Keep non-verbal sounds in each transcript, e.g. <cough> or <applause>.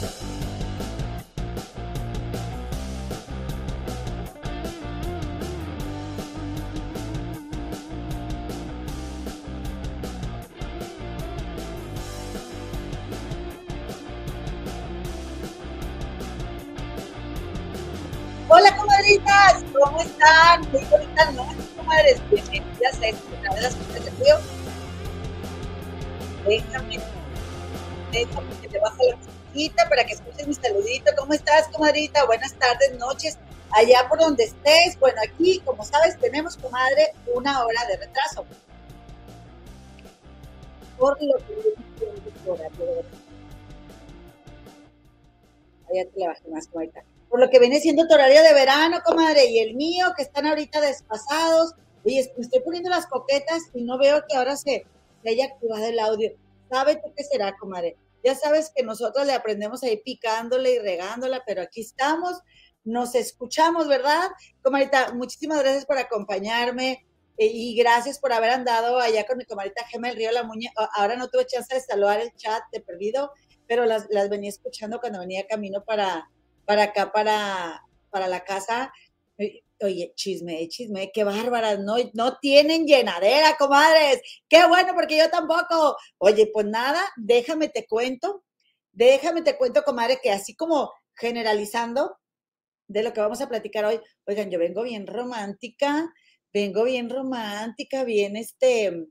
Hola, comadritas, ¿cómo están? Muy bonitas noches, comadres. Bienvenidas a esta de las cosas de frío. Déjame, déjame que te baje la para que escuches mi saludito. ¿Cómo estás, comadrita? Buenas tardes, noches, allá por donde estés. Bueno, aquí, como sabes, tenemos, comadre, una hora de retraso. Por lo que Allá te le bajé más, comadrita por lo que viene siendo tu horario de verano, comadre, y el mío, que están ahorita despasados. Oye, me estoy poniendo las coquetas y no veo que ahora se, haya activado el audio. ¿Sabe tú qué será, comadre? Ya sabes que nosotros le aprendemos ahí picándole y regándola, pero aquí estamos, nos escuchamos, ¿verdad? Comadita, muchísimas gracias por acompañarme eh, y gracias por haber andado allá con mi comadita Gema del Río La Muña. Ahora no tuve chance de saludar el chat de perdido, pero las, las venía escuchando cuando venía camino para, para acá, para, para la casa. Oye, chisme, chisme, qué bárbaras, no, no tienen llenadera, comadres. Qué bueno, porque yo tampoco. Oye, pues nada, déjame te cuento, déjame te cuento, comadre, que así como generalizando de lo que vamos a platicar hoy, oigan, yo vengo bien romántica, vengo bien romántica, bien este,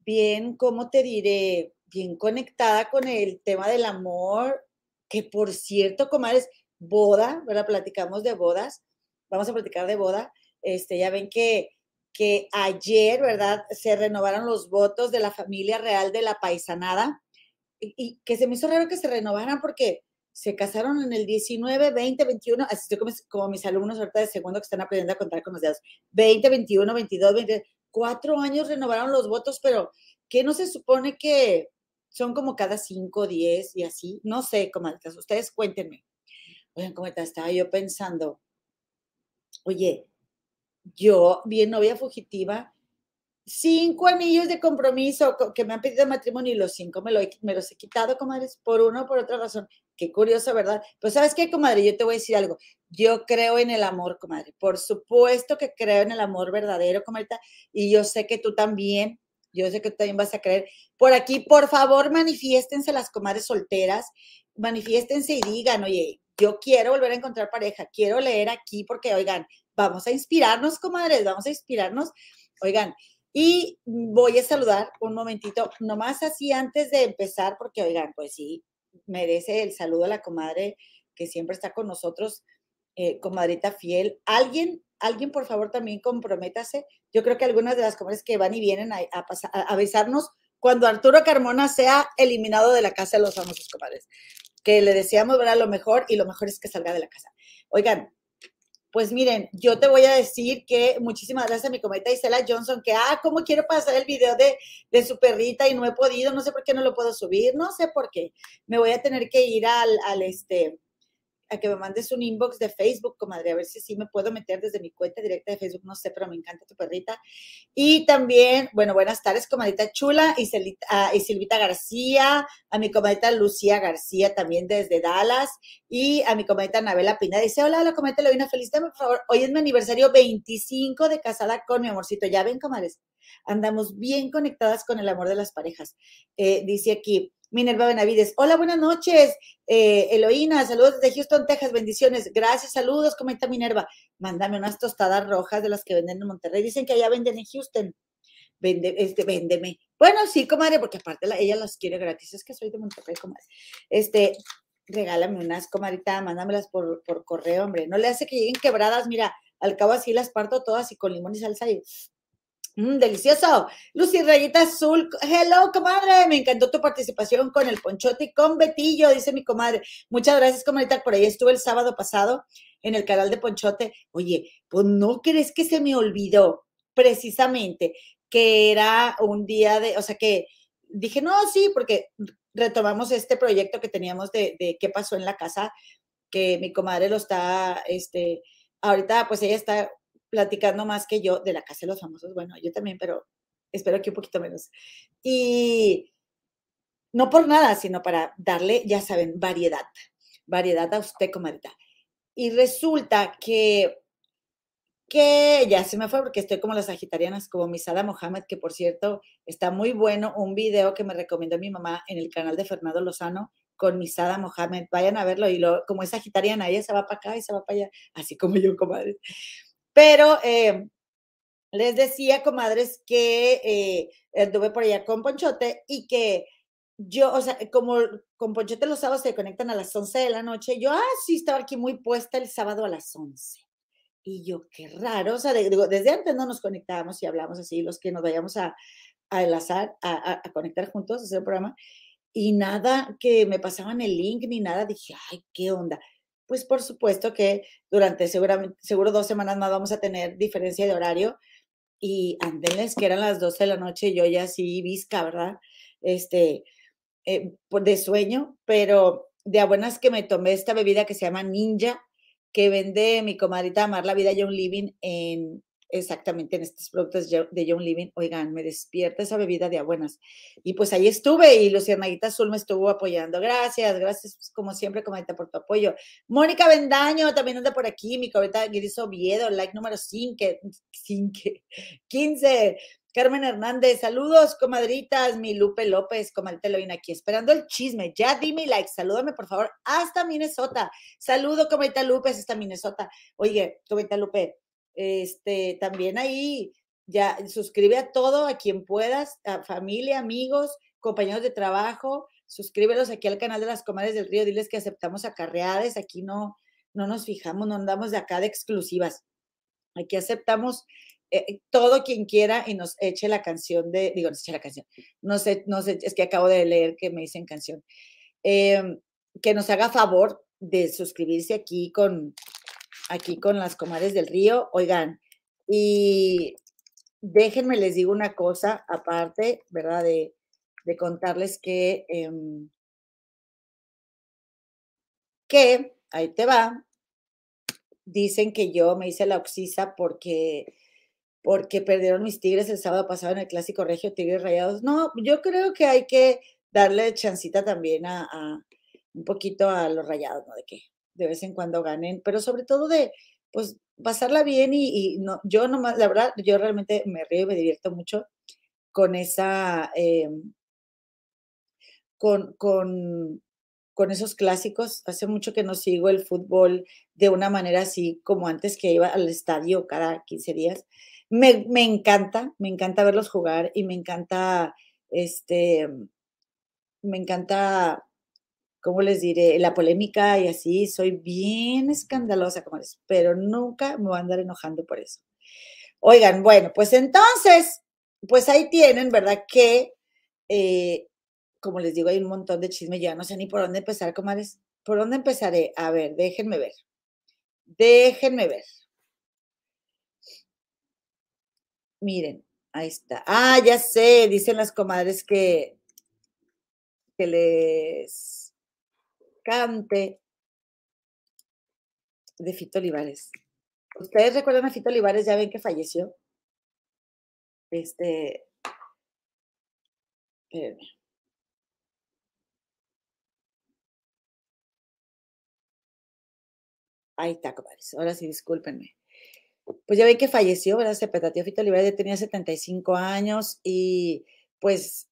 bien, ¿cómo te diré? Bien conectada con el tema del amor, que por cierto, comadres, boda, ¿verdad? Platicamos de bodas, vamos a platicar de boda. Este, ya ven que, que ayer, ¿verdad? Se renovaron los votos de la familia real de la paisanada y, que se me hizo raro que se renovaran porque se casaron en el 19, 20, 21, así como, como mis alumnos ahorita de segundo que están aprendiendo a contar con los dedos, 20, 21, 22, 20, cuatro años renovaron los votos, pero ¿qué no se supone que, son como cada cinco, diez y así. No sé, comadres, ustedes cuéntenme. Oigan, ¿cómo estaba yo pensando? Oye, yo, bien novia fugitiva, cinco anillos de compromiso que me han pedido matrimonio y los cinco me, me los he quitado, comadres, por una o por otra razón. Qué curioso, ¿verdad? Pues sabes qué, comadre, yo te voy a decir algo. Yo creo en el amor, comadre. Por supuesto que creo en el amor verdadero, comadre. Y yo sé que tú también. Yo sé que tú también vas a creer. Por aquí, por favor, manifiéstense las comadres solteras, manifiéstense y digan, oye, yo quiero volver a encontrar pareja, quiero leer aquí porque, oigan, vamos a inspirarnos, comadres, vamos a inspirarnos. Oigan, y voy a saludar un momentito, nomás así antes de empezar, porque, oigan, pues sí, merece el saludo a la comadre que siempre está con nosotros, eh, comadrita fiel. Alguien alguien por favor también comprométase. Yo creo que algunas de las comadres que van y vienen a, avisarnos cuando Arturo Carmona sea eliminado de la casa de los famosos comadres. Que le deseamos ver a lo mejor y lo mejor es que salga de la casa. Oigan, pues miren, yo te voy a decir que muchísimas gracias a mi cometa Isela Johnson, que, ah, ¿cómo quiero pasar el video de, de, su perrita y no he podido? No sé por qué no lo puedo subir, no sé por qué. Me voy a tener que ir al, al este, a que me mandes un inbox de Facebook, comadre, a ver si sí me puedo meter desde mi cuenta directa de Facebook, no sé, pero me encanta tu perrita. Y también, bueno, buenas tardes, comadita chula, y, y Silvita García, a mi comadita Lucía García también desde Dallas, y a mi comadita Anabela Pina, dice, hola, hola, comadita Leona, feliz por favor, hoy es mi aniversario 25 de casada con mi amorcito, ya ven, comadres, andamos bien conectadas con el amor de las parejas. Eh, dice aquí, Minerva Benavides. Hola, buenas noches. Eh, Eloína, saludos desde Houston, Texas. Bendiciones. Gracias, saludos, comenta Minerva. Mándame unas tostadas rojas de las que venden en Monterrey. Dicen que allá venden en Houston. Vende, este, véndeme. Bueno, sí, comadre, porque aparte ella las quiere gratis. Es que soy de Monterrey, comadre. Este, regálame unas, comadita, mándamelas por, por correo, hombre. No le hace que lleguen quebradas, mira, al cabo así las parto todas y con limón y salsa y Mm, delicioso. Lucy Rayita Azul. Hello, comadre. Me encantó tu participación con el ponchote y con Betillo, dice mi comadre. Muchas gracias, comadre. Por ahí estuve el sábado pasado en el canal de Ponchote. Oye, pues no crees que se me olvidó precisamente que era un día de, o sea que dije, no, sí, porque retomamos este proyecto que teníamos de, de qué pasó en la casa, que mi comadre lo está, este, ahorita pues ella está platicando más que yo de la Casa de los Famosos. Bueno, yo también, pero espero que un poquito menos. Y no por nada, sino para darle, ya saben, variedad, variedad a usted, comadita. Y resulta que, que ya se me fue porque estoy como las sagitarianas, como Misada Mohamed, que por cierto está muy bueno, un video que me recomendó mi mamá en el canal de Fernando Lozano con Misada Mohamed. Vayan a verlo y lo, como es sagitariana, ella se va para acá y se va para allá, así como yo, comadre. Pero eh, les decía, comadres, que eh, estuve por allá con Ponchote y que yo, o sea, como con Ponchote los sábados se conectan a las 11 de la noche, yo, ah, sí, estaba aquí muy puesta el sábado a las 11. Y yo, qué raro, o sea, desde antes no nos conectábamos y hablamos así, los que nos vayamos a, a enlazar, a, a, conectar juntos, a hacer el programa, y nada que me pasaban el link ni nada, dije, ay, qué onda. Pues por supuesto que durante seguramente, seguro dos semanas más vamos a tener diferencia de horario, y andenles que eran las 12 de la noche, yo ya sí visca, ¿verdad? Este, eh, de sueño, pero de a buenas que me tomé esta bebida que se llama Ninja, que vende mi comadrita Amar la Vida Young Living en, exactamente en estos productos de Young Living, oigan, me despierta esa bebida de abuenas. Y pues ahí estuve y Lucianaguita Azul me estuvo apoyando. Gracias, gracias como siempre, comadita, por tu apoyo. Mónica Bendaño también anda por aquí, mi comadita Gris Oviedo, like número 5, 15. Carmen Hernández, saludos, comadritas, mi Lupe López, comadrita Eloína, aquí esperando el chisme. Ya di mi like, salúdame por favor hasta Minnesota. Saludo, comadrita Lupe, hasta Minnesota. Oye, comadrita Lupe, este, también ahí ya suscribe a todo, a quien puedas, a familia, amigos, compañeros de trabajo, suscríbelos aquí al canal de las comadres del río, diles que aceptamos acarreades, aquí no, no nos fijamos, no andamos de acá de exclusivas. Aquí aceptamos eh, todo quien quiera y nos eche la canción de, digo, nos eche la canción, no sé, no sé, es que acabo de leer que me dicen canción, em, que nos haga favor de suscribirse aquí con, aquí con las comadres del río. Oigan, y déjenme les digo una cosa aparte, ¿verdad? De, contarles que, em, que, ahí te va, dicen que yo me hice la oxisa porque, porque perdieron mis tigres el sábado pasado en el clásico regio Tigres Rayados. No, yo creo que hay que darle chancita también a, a un poquito a los rayados, ¿no? De que de vez en cuando ganen, pero sobre todo de, pues, pasarla bien y, no, yo nomás, la verdad, yo realmente me río y me divierto mucho con esa, em, con, con, con esos clásicos. Hace mucho que no sigo el fútbol de una manera así como antes que iba al estadio cada 15 días. Me, me encanta, me encanta verlos jugar y me encanta, este, me encanta ¿cómo les diré? La polémica y así, soy bien escandalosa, como les, pero nunca me voy a andar enojando por eso. Oigan, bueno, pues entonces, pues ahí tienen, ¿verdad? Que, eh, como les digo, hay un montón de chisme, ya no sé ni por dónde empezar, comadres. ¿Por dónde empezaré? A ver, déjenme ver. Déjenme ver. Miren, ahí está. Ah, ya sé, dicen las comadres que, que les cante de Fito Olivares. ¿Ustedes recuerdan a Fito Olivares? Ya ven que falleció. Este. Ahí está, compadres. Ahora sí, discúlpenme. Pues ya ven que falleció, ¿verdad? Se petateó Fito Olivares, tenía 75 años y pues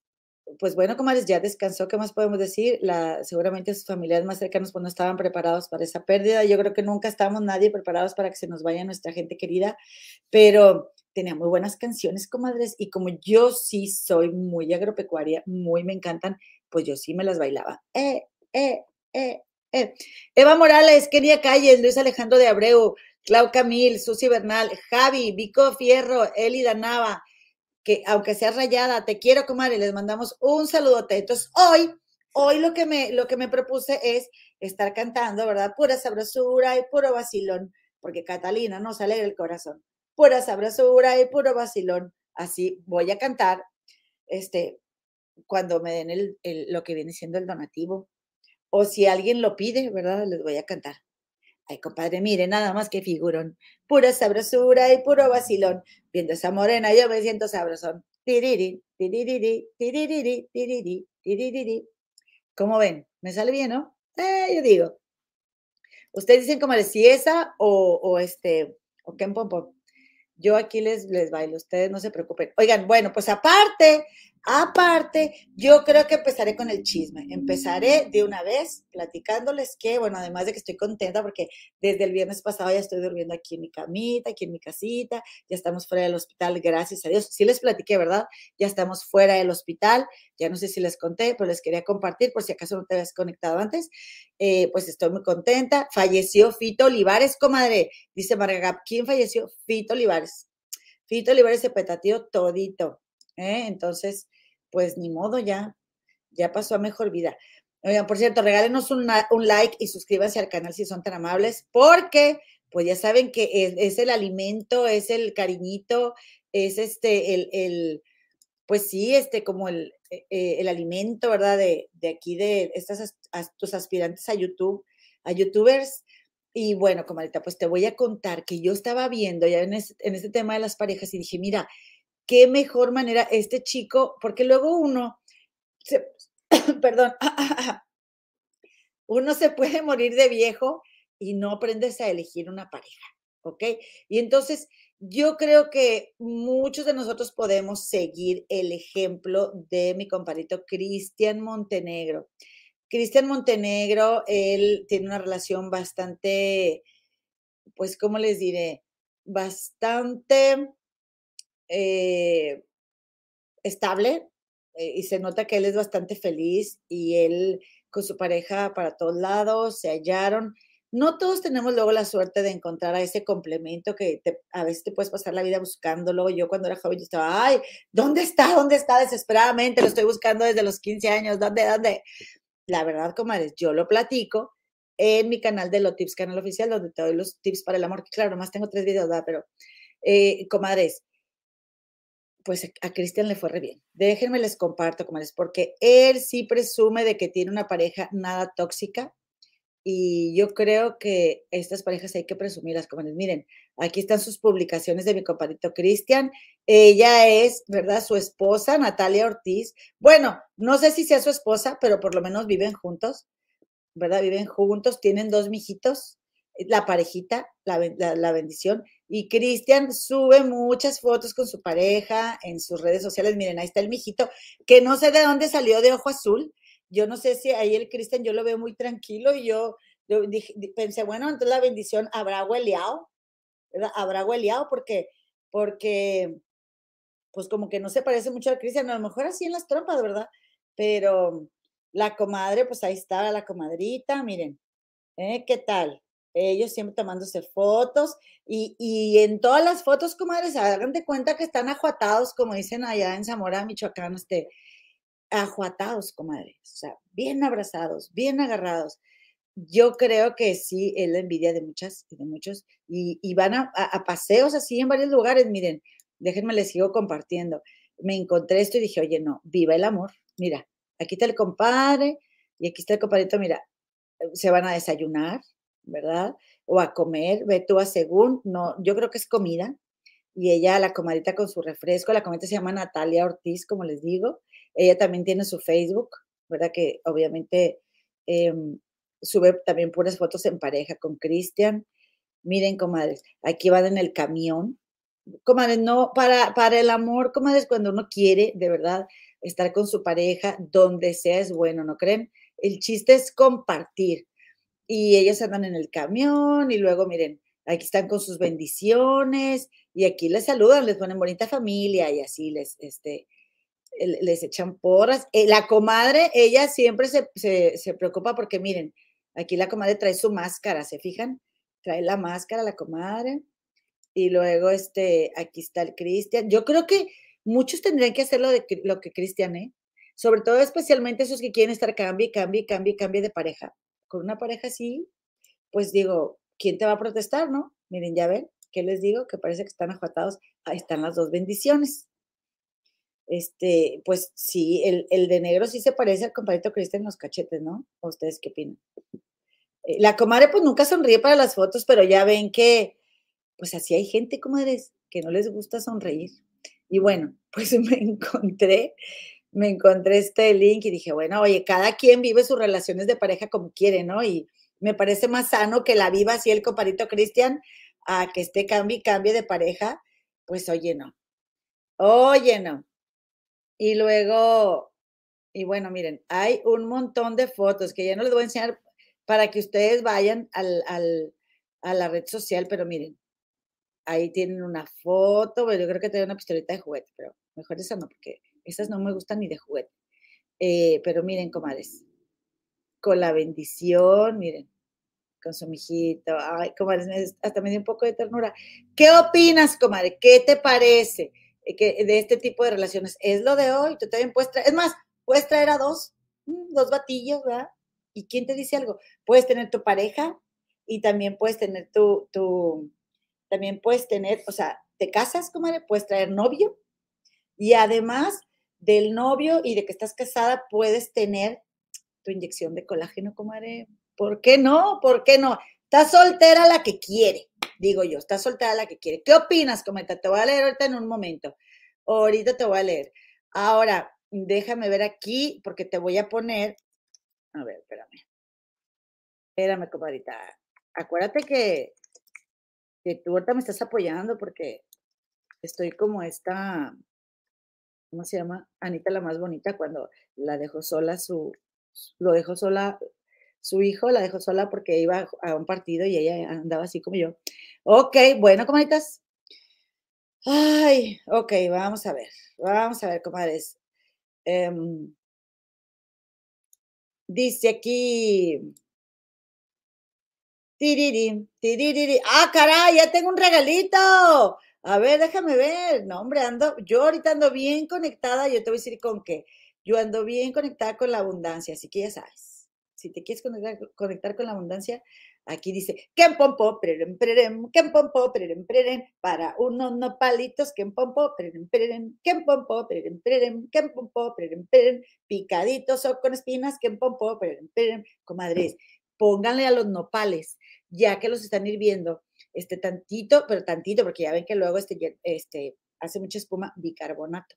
pues bueno, comadres, ya descansó, ¿qué más podemos decir? Seguramente sus familiares más cercanos pues no estaban preparados para esa pérdida. Yo creo que nunca estábamos nadie preparados para que se nos vaya nuestra gente querida, pero tenía muy buenas canciones, comadres, y como yo sí soy muy agropecuaria, muy me encantan, pues yo sí me las bailaba. Eh, eh, eh. Eva Morales, Kenia Calles, Luis Alejandro de Abreu, Clau Camil, Susi Bernal, Javi, Vico Fierro, Eli Danava, que aunque sea rayada, te quiero, comadre, les mandamos un saludote. Entonces, hoy, hoy lo que me, lo que me propuse es estar cantando, ¿verdad? Pura sabrosura y puro vacilón, porque Catalina nos alegra el corazón. Pura sabrosura y puro vacilón. Así voy a cantar, este, cuando me den el, lo que viene siendo el donativo. O si alguien lo pide, ¿verdad? Les voy a cantar. Ay, compadre, mire, nada más que figurón. Pura sabrosura y puro vacilón. Viendo esa morena, yo me siento sabrosón. Tiriri, tiriri, tiriri, tiriri, ¿Cómo ven? ¿Me sale bien, no? Eh, yo digo. Ustedes dicen como si esa o, o este, o Ken Pom Pom. Yo aquí les, les bailo, ustedes no se preocupen. Oigan, bueno, pues aparte Aparte, yo creo que empezaré con el chisme. Empezaré de una vez platicándoles que, bueno, además de que estoy contenta porque desde el viernes pasado ya estoy durmiendo aquí en mi camita, aquí en mi casita, ya estamos fuera del hospital, gracias a Dios. Sí les platiqué, ¿verdad? Ya estamos fuera del hospital, ya no sé si les conté, pero les quería compartir por si acaso no te habías conectado antes. Eh, pues estoy muy contenta. Falleció Fito Olivares, comadre, dice Marga ¿Quién falleció? Fito Olivares. Fito Olivares se petateó todito. ¿Eh? Entonces, pues ni modo, ya, ya pasó a mejor vida. Por cierto, regálenos un, like y suscríbanse al canal si son tan amables, porque pues ya saben que es, el alimento, es el cariñito, es este, el, pues sí, este, como el, e, e, el alimento, ¿verdad? De, aquí, de estas, aspirantes a YouTube, a YouTubers. Y bueno, comadita, pues te voy a contar que yo estaba viendo ya en, en este tema de las parejas y dije, mira, qué mejor manera este chico, porque luego uno, <coughs> perdón, <coughs> uno se puede morir de viejo y no aprendes a elegir una pareja, ¿ok? Y entonces yo creo que muchos de nosotros podemos seguir el ejemplo de mi compadrito Cristian Montenegro. Cristian Montenegro, él tiene una relación bastante, pues, ¿cómo les diré? Bastante eh, estable eh, y se nota que él es bastante feliz y él con su pareja para todos lados se hallaron. No todos tenemos luego la suerte de encontrar a ese complemento que a veces te puedes pasar la vida buscándolo. Yo cuando era joven yo estaba, ay, ¿dónde está? ¿Dónde está? Desesperadamente lo estoy buscando desde los 15 años. ¿Dónde? ¿Dónde? La verdad, comadres, yo lo platico en mi canal de Lo Tips, canal oficial, donde te doy los tips para el amor. Claro, nomás tengo tres videos, ¿verdad? Pero, eh, comadres, pues a Cristian le fue re bien. Déjenme les comparto, comadres, porque él sí presume de que tiene una pareja nada tóxica y yo creo que estas parejas hay que presumirlas, comadres. Miren, aquí están sus publicaciones de mi compadrito Cristian. Ella es, ¿verdad? Su esposa, Natalia Ortiz. Bueno, no sé si sea su esposa, pero por lo menos viven juntos, ¿verdad? Viven juntos, tienen dos mijitos, la parejita, la bendición. Y Cristian sube muchas fotos con su pareja en sus redes sociales. Miren, ahí está el mijito, que no sé de dónde salió de ojo azul. Yo no sé si ahí el Cristian yo lo veo muy tranquilo y yo, pensé, bueno, entonces la bendición habrá hueleado. Habrá hueleado porque, porque, pues como que no se parece mucho a Cristian, a lo mejor así en las trompas, ¿verdad? Pero la comadre, pues ahí está la comadrita, miren, ¿eh? ¿Qué tal? Ellos siempre tomándose fotos y, en todas las fotos, comadres, hagan de cuenta que están ajuatados, como dicen allá en Zamora, Michoacán, este, ajuatados, comadres, o sea, bien abrazados, bien agarrados. Yo creo que sí es la envidia de muchas y de muchos y, van a, a, paseos así en varios lugares. Miren, déjenme les sigo compartiendo. Me encontré esto y dije, oye, no, viva el amor. Mira, aquí está el compadre y aquí está el compadrito, mira, se van a desayunar, ¿verdad? O a comer, ve tú a según, no, yo creo que es comida. Y ella, la comadita con su refresco, la comadita se llama Natalia Ortiz, como les digo. Ella también tiene su Facebook, ¿verdad? Que obviamente em, sube también puras fotos en pareja con Cristian. Miren, comadres, aquí van en el camión. Comadres, no, para, para el amor, comadres, cuando uno quiere, de verdad, estar con su pareja, donde sea es bueno, ¿no creen? El chiste es compartir y ellos andan en el camión y luego miren, aquí están con sus bendiciones y aquí les saludan, les ponen bonita familia y así les, este, les echan porras. Eh, la comadre, ella siempre se, se, preocupa porque miren, aquí la comadre trae su máscara, ¿se fijan? Trae la máscara la comadre y luego este, aquí está el Cristian. Yo creo que muchos tendrían que hacer lo, de, lo que Cristian, ¿eh? Sobre todo especialmente esos que quieren estar cambie, cambie, cambie, cambie de pareja con una pareja así, pues digo, ¿quién te va a protestar, no? Miren, ya ven, ¿qué les digo? Que parece que están ajuatados. Ahí están las dos bendiciones. Este, pues sí, el, de negro sí se parece al compadrito Cristian en los cachetes, ¿no? ustedes qué opinan? Eh, la comadre pues nunca sonríe para las fotos, pero ya ven que, pues así hay gente, comadres, que no les gusta sonreír. Y bueno, <laughs> pues me encontré me encontré este link y dije, bueno, oye, cada quien vive sus relaciones de pareja como quiere, ¿no? Y me parece más sano que la viva así el comparito Cristian a que esté cambie y cambie de pareja. Pues oye, no. Oye, no. Y luego, y bueno, miren, hay un montón de fotos que ya no les voy a enseñar para que ustedes vayan al, al, a la red social, pero miren, ahí tienen una foto, pero yo creo que tiene una pistolita de juguete, pero mejor esa no, porque esas no me gustan ni de juguete. Eh, pero miren, comadres, con la bendición, miren, con su mijito, ay, comadres, hasta me dio un poco de ternura. ¿Qué opinas, comadre? ¿Qué te parece eh, de este tipo de relaciones? ¿Es lo de hoy? Tú también puedes traer, es más, puedes traer a dos, mm, dos batillos, ¿verdad? ¿Y quién te dice algo? Puedes tener tu pareja y también puedes tener tu, tu también puedes tener, o sea, te casas, comadre, puedes traer novio y además del novio y de que estás casada, puedes tener tu inyección de colágeno, comadre. ¿Por qué no? ¿Por qué no? Está soltera la que quiere, digo yo, está soltera la que quiere. ¿Qué opinas, comenta? Te voy a leer ahorita en un momento. Ahorita te voy a leer. Ahora, déjame ver aquí, porque te voy a poner. A ver, espérame. Espérame, comadrita. Acuérdate que, que tú ahorita me estás apoyando porque estoy como esta ¿cómo se llama? Anita la más bonita cuando la dejó sola su, lo dejó sola su hijo, la dejó sola porque iba a un partido y ella andaba así como yo. Ok, bueno, comadritas. Ay, ok, vamos a ver, vamos a ver, comadres. Em, dice aquí. Tiriri, tiriri. Ah, caray, ya tengo un regalito. A ver, déjame ver. No, hombre, ando, yo ahorita ando bien conectada. Yo te voy a decir con qué. Yo ando bien conectada con la abundancia, así que ya sabes. Si te quieres conectar, conectar con la abundancia, aquí dice, ¿qué pompo, perem, perem, ¿qué pompo, perem, perem, para unos nopalitos, ¿qué pompo, perem, perem, ¿qué pompo, perem, perem, ¿qué pompo, perem, perem, picaditos o con espinas, ¿qué pompo, perem, perem, comadres, pónganle a los nopales, ya que los están hirviendo, este tantito, pero tantito, porque ya ven que luego este, este hace mucha espuma, bicarbonato.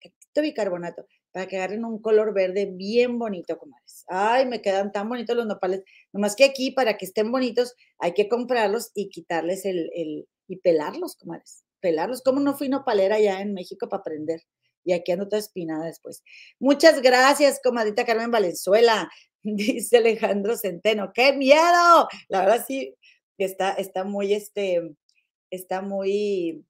Tantito bicarbonato, para que agarren un color verde bien bonito, comadres. Ay, me quedan tan bonitos los nopales. Nomás que aquí, para que estén bonitos, hay que comprarlos y quitarles el, el y pelarlos, comadres. Pelarlos. ¿Cómo no fui nopalera allá en México para aprender? Y aquí ando toda espinada después. Muchas gracias, comadita Carmen Valenzuela. <laughs> Dice Alejandro Centeno, ¡qué miedo! La verdad sí, está, está muy, este, está muy,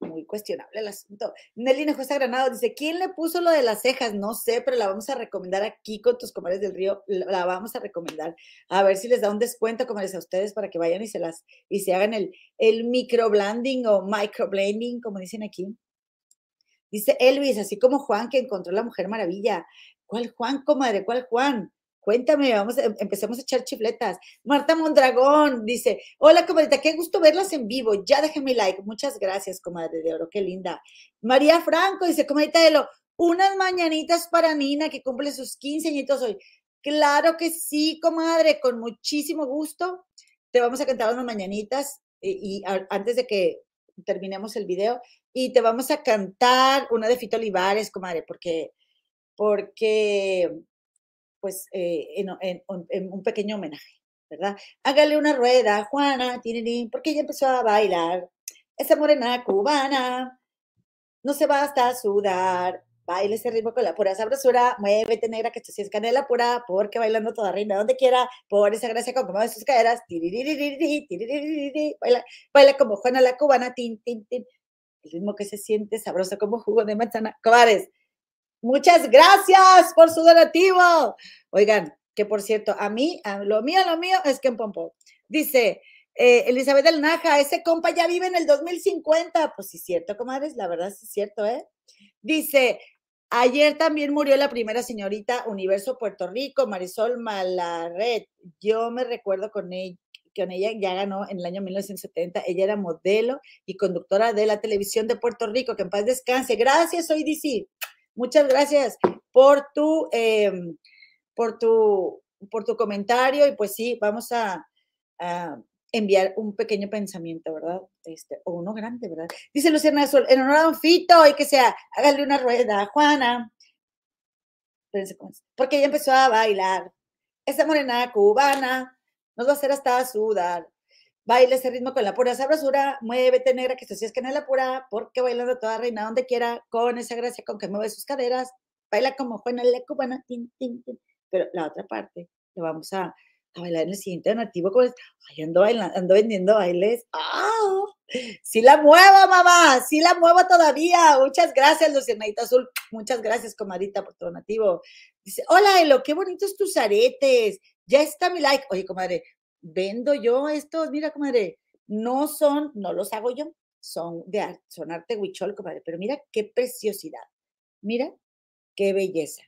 muy cuestionable el asunto. Nelly Nejosa Granado dice, ¿quién le puso lo de las cejas? No sé, pero la vamos a recomendar aquí con tus comadres del río, la vamos a recomendar. A ver si les da un descuento, comadres, a ustedes para que vayan y se las, y se hagan el, el microblending o microblending, como dicen aquí. Dice Elvis, así como Juan que encontró la Mujer Maravilla. ¿Cuál Juan, comadre? ¿Cuál Juan? Cuéntame, vamos, em, empecemos a echar chifletas. Marta Mondragón dice, hola comadrita, qué gusto verlas en vivo. Ya déjenme like. Muchas gracias, comadre de oro, qué linda. María Franco dice, comadrita de lo, unas mañanitas para Nina que cumple sus 15 añitos hoy. Claro que sí, comadre, con muchísimo gusto. Te vamos a cantar unas mañanitas y, y antes de que terminemos el video y te vamos a cantar una de Fito Olivares, comadre, porque porque pues eh, en, un pequeño homenaje, ¿verdad? Hágale una rueda, Juana, porque ella empezó a bailar. Esa morena cubana no se basta a sudar. Baile ese ritmo con la pura sabrosura, muévete negra que esto sí es canela pura, porque bailando toda reina donde quiera, por esa gracia con como de sus caderas, baila, baila como Juana la cubana, tin, tin, tin, el ritmo que se siente sabroso como jugo de manzana. Cobares, Muchas gracias por su donativo. Oigan, que por cierto, a mí, a lo mío, lo mío es que en Pompo. Dice eh, Elizabeth del Naja, ese compa ya vive en el 2050. Pues sí, cierto, comadres, la verdad sí es cierto, ¿eh? Dice, ayer también murió la primera señorita Universo Puerto Rico, Marisol Malaret. Yo me recuerdo con ella, con ella ya ganó en el año 1970. Ella era modelo y conductora de la televisión de Puerto Rico. Que en paz descanse. Gracias, soy DC. Muchas gracias por tu, em, por tu, por tu comentario y pues sí, vamos a, enviar un pequeño pensamiento, ¿verdad? Este, o uno grande, ¿verdad? Dice Luciana Sol, en honor a Don Fito, y que sea, hágale una rueda, Juana. Porque ella empezó a bailar. Esa morena cubana nos va a hacer hasta sudar. Baila ese ritmo con la pura sabrosura, muévete negra, que esto sí es que no es la pura, porque bailando toda reina donde quiera, con esa gracia con que mueve sus caderas, baila como Juana la cubana, tin, tin, tin. pero la otra parte, le vamos a, bailar en el siguiente donativo, como ay, ando, bailando, ando vendiendo bailes, ¡ah! Sí la muevo, mamá, sí la muevo todavía. Muchas gracias, Lucianita Azul. Muchas gracias, comadita, por tu donativo. Dice, hola, Elo, qué bonitos tus aretes. Ya está mi like. Oye, comadre, vendo yo estos, mira, comadre, no son, no los hago yo, son de son arte huichol, comadre, pero mira qué preciosidad. Mira qué belleza.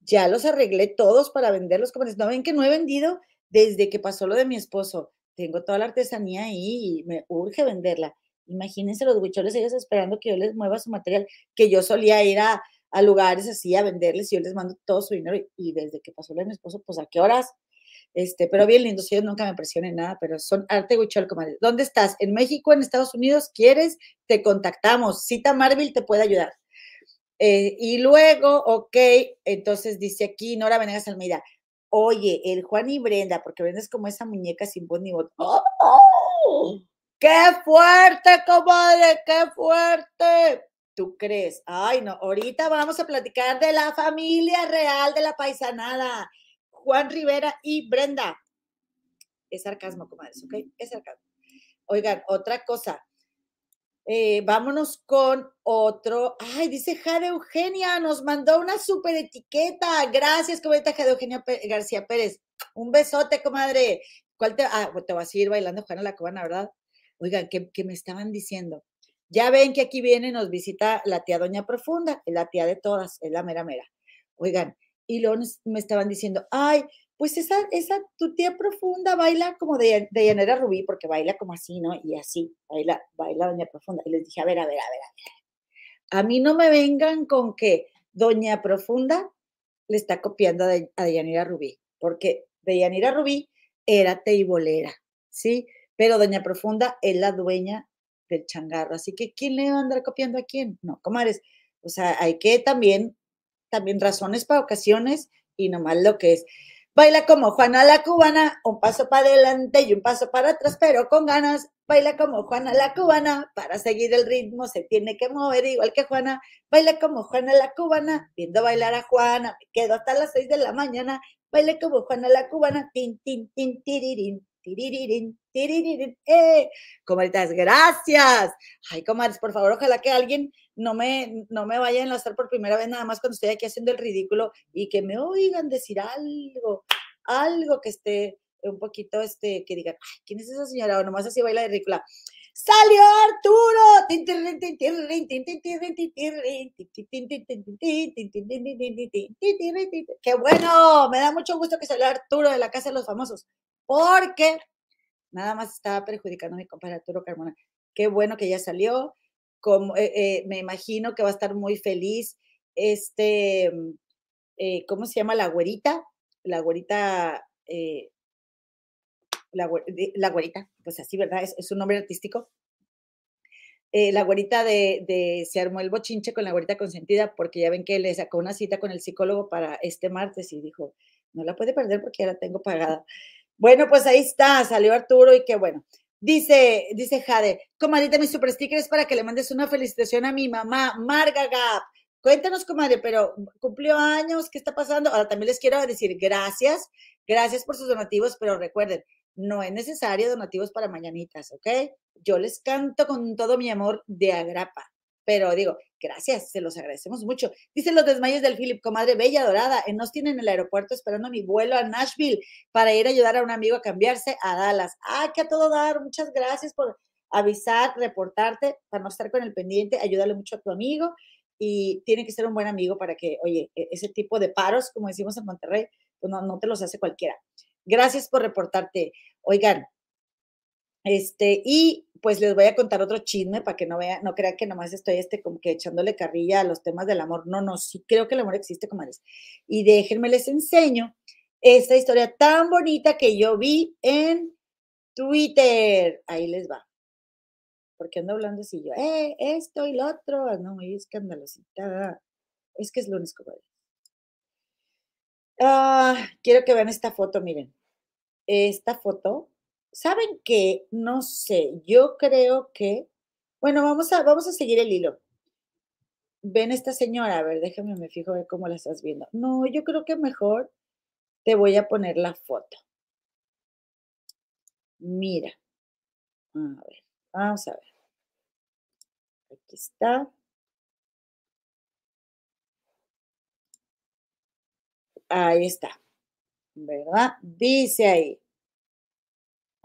Ya los arreglé todos para venderlos, comadre. ¿No ven que no he vendido desde que pasó lo de mi esposo? Tengo toda la artesanía ahí y me urge venderla. Imagínense los huicholes, ellos esperando que yo les mueva su material, que yo solía ir a, a lugares así a venderles y yo les mando todo su dinero y, desde que pasó lo de mi esposo, pues a qué horas este, pero bien lindos, ellos nunca me presionen nada, pero son arte huichol, comadre. ¿Dónde estás? ¿En México, en Estados Unidos? ¿Quieres? Te contactamos. Cita Marvel te puede ayudar. Eh, y luego, ok, entonces dice aquí Nora Venegas Almeida, oye, el Juan y Brenda, porque Brenda es como esa muñeca sin voz ni voz. ¡Oh! ¡Qué fuerte, comadre! ¡Qué fuerte! ¿Tú crees? Ay, no, ahorita vamos a platicar de la familia real de la paisanada. Juan Rivera y Brenda. Es sarcasmo, comadres, ¿ok? Es sarcasmo. Oigan, otra cosa. Eh, vámonos con otro. Ay, dice Jade Eugenia, nos mandó una super etiqueta. Gracias, comadre Jade Eugenia García Pérez. Un besote, comadre. ¿Cuál te, ah, te vas a seguir bailando, Juana la Cubana, ¿verdad? Oigan, que me estaban diciendo. Ya ven que aquí viene, nos visita la tía Doña Profunda, la tía de todas, es la mera mera. Oigan, y luego me estaban diciendo, ay, pues esa, esa, tu tía profunda baila como de, de Rubí, porque baila como así, ¿no? Y así, baila, baila Doña Profunda. Y les dije, a ver, a ver, a ver, a ver. A mí no me vengan con que Doña Profunda le está copiando a, a Yanira Rubí, porque de Yanira Rubí era teibolera, ¿sí? Pero Doña Profunda es la dueña del changarro, así que ¿quién le va a andar copiando a quién? No, comadres, o sea, hay que también también razones para ocasiones y nomás lo que es. Baila como Juana la cubana, un paso para adelante y un paso para atrás, pero con ganas. Baila como Juana la cubana, para seguir el ritmo se tiene que mover igual que Juana. Baila como Juana la cubana, viendo bailar a Juana, me quedo hasta las seis de la mañana. Baila como Juana la cubana, tin, tin, tin, tiririn, tiririn, tiririn, eh. Comadritas, gracias. Ay, comadres, por favor, ojalá que alguien no me, no me vaya a enlazar por primera vez nada más cuando estoy aquí haciendo el ridículo y que me oigan decir algo, algo que esté un poquito, este, que digan, ay, ¿quién es esa señora? O nomás así baila de ridícula. ¡Salió Arturo! ¡Qué bueno! Me da mucho gusto que salió Arturo de la Casa de los Famosos, porque nada más estaba perjudicando a mi compadre Arturo Carmona. Qué bueno que ya salió como, eh, eh, me imagino que va a estar muy feliz. Este, mm, eh, ¿cómo se llama? La güerita, la güerita, la, la, güerita, pues así, ¿verdad? Es, es un nombre artístico. la güerita de, de, se armó el bochinche con la güerita consentida porque ya ven que le sacó una cita con el psicólogo para este martes y dijo, no la puede perder porque ya la tengo pagada. Bueno, pues ahí está, salió Arturo y qué bueno. Dice, dice Jade, comadita, mi super sticker es para que le mandes una felicitación a mi mamá, Marga Gap. Cuéntanos, comadre, pero cumplió años, ¿qué está pasando? Ahora también les quiero decir gracias, gracias por sus donativos, pero recuerden, no es necesario donativos para mañanitas, ¿ok? Yo les canto con todo mi amor de agrapa. Pero digo, gracias, se los agradecemos mucho. Dicen los desmayos del Philip, comadre bella dorada, en nos tienen en el aeropuerto esperando mi vuelo a Nashville para ir a ayudar a un amigo a cambiarse a Dallas. Ah, que a todo dar, muchas gracias por avisar, reportarte, para no estar con el pendiente, ayúdale mucho a tu amigo y tiene que ser un buen amigo para que, oye, e, ese tipo de paros, como decimos en Monterrey, pues no, no te los hace cualquiera. Gracias por reportarte. Oigan, este, y pues les voy a contar otro chisme para que no vean, no crean que nomás estoy este como que echándole carrilla a los temas del amor. No, no, sí creo que el amor existe, comadres. Y déjenme les enseño esta historia tan bonita que yo vi en Twitter. Ahí les va. Porque ando hablando así yo, eh, esto y lo otro. No, muy escandalosita. Es que es lunes, comadre. Ah, quiero que vean esta foto, miren. Esta foto. ¿Saben qué? No sé. Yo creo que. Bueno, vamos a, vamos a seguir el hilo. Ven esta señora, a ver, déjame, me fijo ver cómo la estás viendo. No, yo creo que mejor te voy a poner la foto. Mira. A ver, vamos a ver. Aquí está. Ahí está. ¿Verdad? Dice ahí.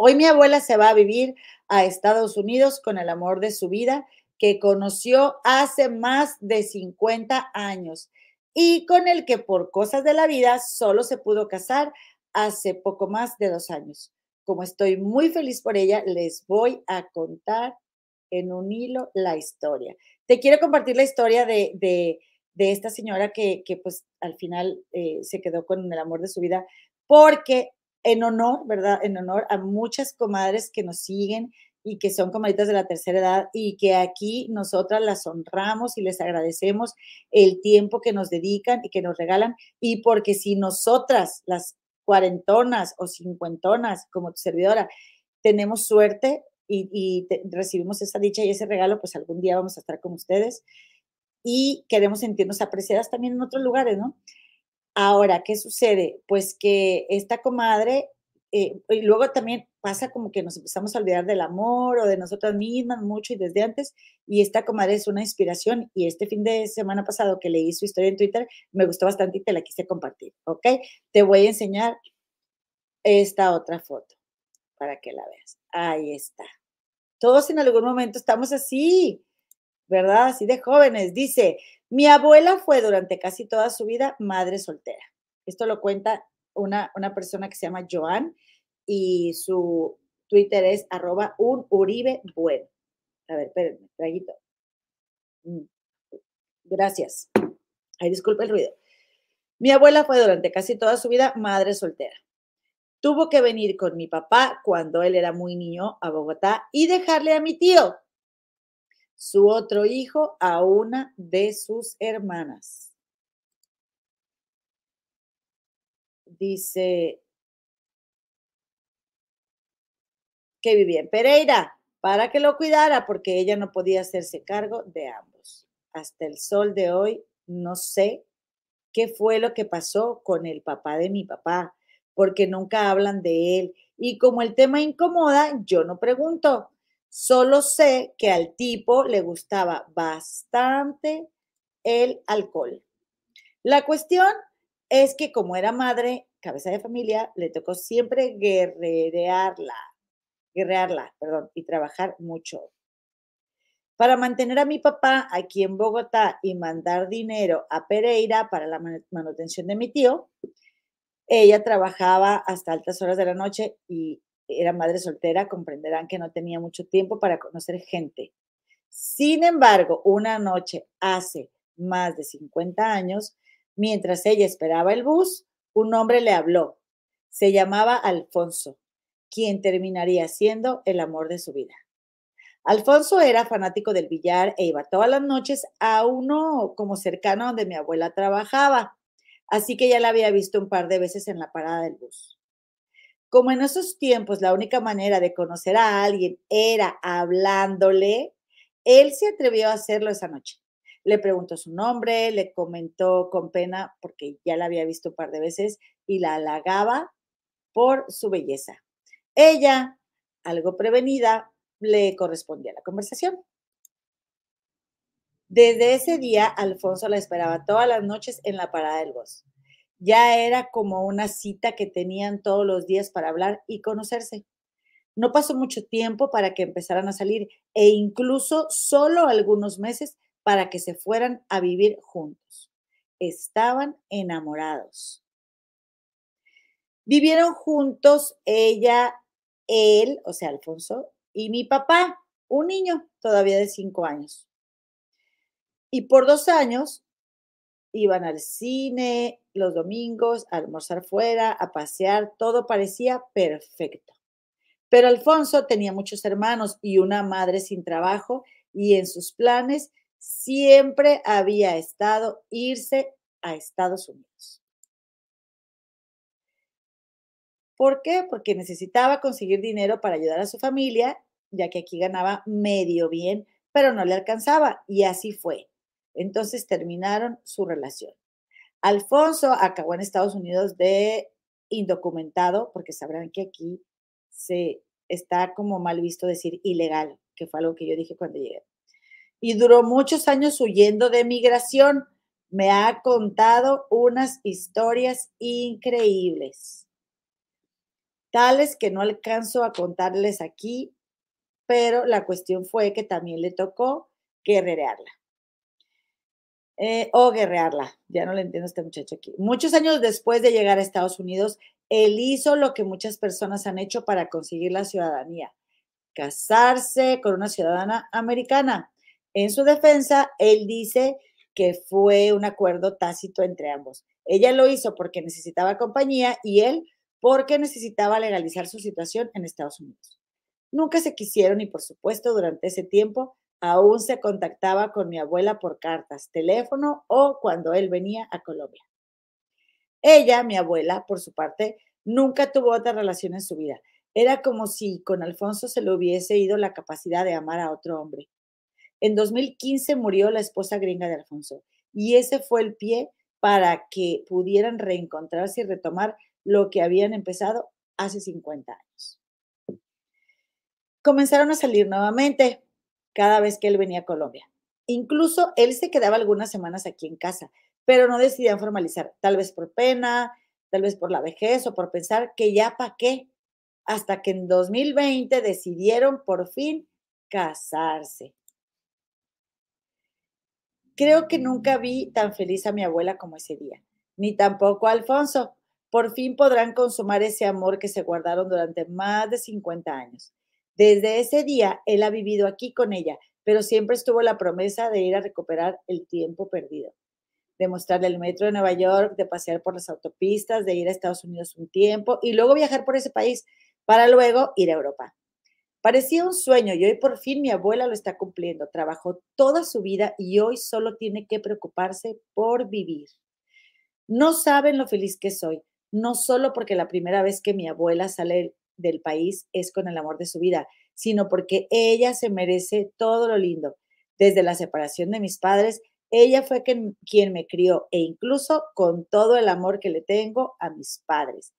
Hoy mi abuela se va a vivir a Estados Unidos con el amor de su vida que conoció hace más de 50 años y con el que por cosas de la vida solo se pudo casar hace poco más de dos años. Como estoy muy feliz por ella, les voy a contar en un hilo la historia. Te quiero compartir la historia de, de, esta señora que, que, pues al final eh, se quedó con el amor de su vida, porque en honor, ¿verdad? En honor a muchas comadres que nos siguen y que son comadritas de la tercera edad y que aquí nosotras las honramos y les agradecemos el tiempo que nos dedican y que nos regalan y porque si nosotras, las cuarentonas o cincuentonas como tu servidora, tenemos suerte y, recibimos esa dicha y ese regalo, pues algún día vamos a estar con ustedes y queremos sentirnos apreciadas también en otros lugares, ¿no? Ahora, ¿qué sucede? Pues que esta comadre, eh, y luego también pasa como que nos empezamos a olvidar del amor o de nosotras mismas mucho y desde antes, y esta comadre es una inspiración, y este fin de semana pasado que leí su historia en Twitter, me gustó bastante y te la quise compartir, ¿ok? Te voy a enseñar esta otra foto para que la veas. Ahí está. Todos en algún momento estamos así, ¿verdad? Así de jóvenes. Dice, mi abuela fue durante casi toda su vida madre soltera. Esto lo cuenta una, una persona que se llama Joan y su Twitter es arroba un Uribe bueno. A ver, espérenme, traguito. Mm, gracias. Ay, disculpe el ruido. Mi abuela fue durante casi toda su vida madre soltera. Tuvo que venir con mi papá cuando él era muy niño a Bogotá y dejarle a mi tío, su otro hijo, a una de sus hermanas. Dice que vivía en Pereira para que lo cuidara porque ella no podía hacerse cargo de ambos. Hasta el sol de hoy no sé qué fue lo que pasó con el papá de mi papá porque nunca hablan de él. Y como el tema incomoda, yo no pregunto. Solo sé que al tipo le gustaba bastante el alcohol. La cuestión es que como era madre, cabeza de familia, le tocó siempre guerrerearla, guerrearla, perdón, y trabajar mucho. Para mantener a mi papá aquí en Bogotá y mandar dinero a Pereira para la manutención de mi tío, ella trabajaba hasta altas horas de la noche y era madre soltera, comprenderán que no tenía mucho tiempo para conocer gente. Sin embargo, una noche hace más de 50 años, mientras ella esperaba el bus, un hombre le habló. Se llamaba Alfonso, quien terminaría siendo el amor de su vida. Alfonso era fanático del billar e iba todas las noches a uno como cercano donde mi abuela trabajaba así que ya la había visto un par de veces en la parada del bus. Como en esos tiempos la única manera de conocer a alguien era hablándole, él se atrevió a hacerlo esa noche. Le preguntó su nombre, le comentó con pena porque ya la había visto un par de veces y la halagaba por su belleza. Ella, algo prevenida, le correspondía la conversación. Desde ese día, Alfonso la esperaba todas las noches en la parada del bus. Ya era como una cita que tenían todos los días para hablar y conocerse. No pasó mucho tiempo para que empezaran a salir e incluso solo algunos meses para que se fueran a vivir juntos. Estaban enamorados. Vivieron juntos ella, él, o sea, Alfonso, y mi papá, un niño todavía de cinco años. Y por dos años iban al cine los domingos, a almorzar fuera, a pasear, todo parecía perfecto. Pero Alfonso tenía muchos hermanos y una madre sin trabajo y en sus planes siempre había estado irse a Estados Unidos. ¿Por qué? Porque necesitaba conseguir dinero para ayudar a su familia, ya que aquí ganaba medio bien, pero no le alcanzaba y así fue. Entonces terminaron su relación. Alfonso acabó en Estados Unidos de indocumentado, porque sabrán que aquí se está como mal visto decir ilegal, que fue algo que yo dije cuando llegué. Y duró muchos años huyendo de migración. Me ha contado unas historias increíbles, tales que no alcanzo a contarles aquí, pero la cuestión fue que también le tocó guerrerearla. Eh, o guerrearla, ya no le entiendo a este muchacho aquí. Muchos años después de llegar a Estados Unidos, él hizo lo que muchas personas han hecho para conseguir la ciudadanía, casarse con una ciudadana americana. En su defensa, él dice que fue un acuerdo tácito entre ambos. Ella lo hizo porque necesitaba compañía y él porque necesitaba legalizar su situación en Estados Unidos. Nunca se quisieron y por supuesto durante ese tiempo aún se contactaba con mi abuela por cartas, teléfono o cuando él venía a Colombia. Ella, mi abuela, por su parte, nunca tuvo otra relación en su vida. Era como si con Alfonso se le hubiese ido la capacidad de amar a otro hombre. En 2015 murió la esposa gringa de Alfonso y ese fue el pie para que pudieran reencontrarse y retomar lo que habían empezado hace 50 años. Comenzaron a salir nuevamente, cada vez que él venía a Colombia. Incluso él se quedaba algunas semanas aquí en casa, pero no decidían formalizar, tal vez por pena, tal vez por la vejez o por pensar que ya para qué, hasta que en 2020 decidieron por fin casarse. Creo que nunca vi tan feliz a mi abuela como ese día, ni tampoco a Alfonso. Por fin podrán consumar ese amor que se guardaron durante más de 50 años. Desde ese día, él ha vivido aquí con ella, pero siempre estuvo la promesa de ir a recuperar el tiempo perdido, de mostrarle el metro de Nueva York, de pasear por las autopistas, de ir a Estados Unidos un tiempo y luego viajar por ese país para luego ir a Europa. Parecía un sueño y hoy por fin mi abuela lo está cumpliendo. Trabajó toda su vida y hoy solo tiene que preocuparse por vivir. No saben lo feliz que soy, no solo porque la primera vez que mi abuela sale del país es con el amor de su vida, sino porque ella se merece todo lo lindo. Desde la separación de mis padres, ella fue quien, me crió e incluso con todo el amor que le tengo a mis padres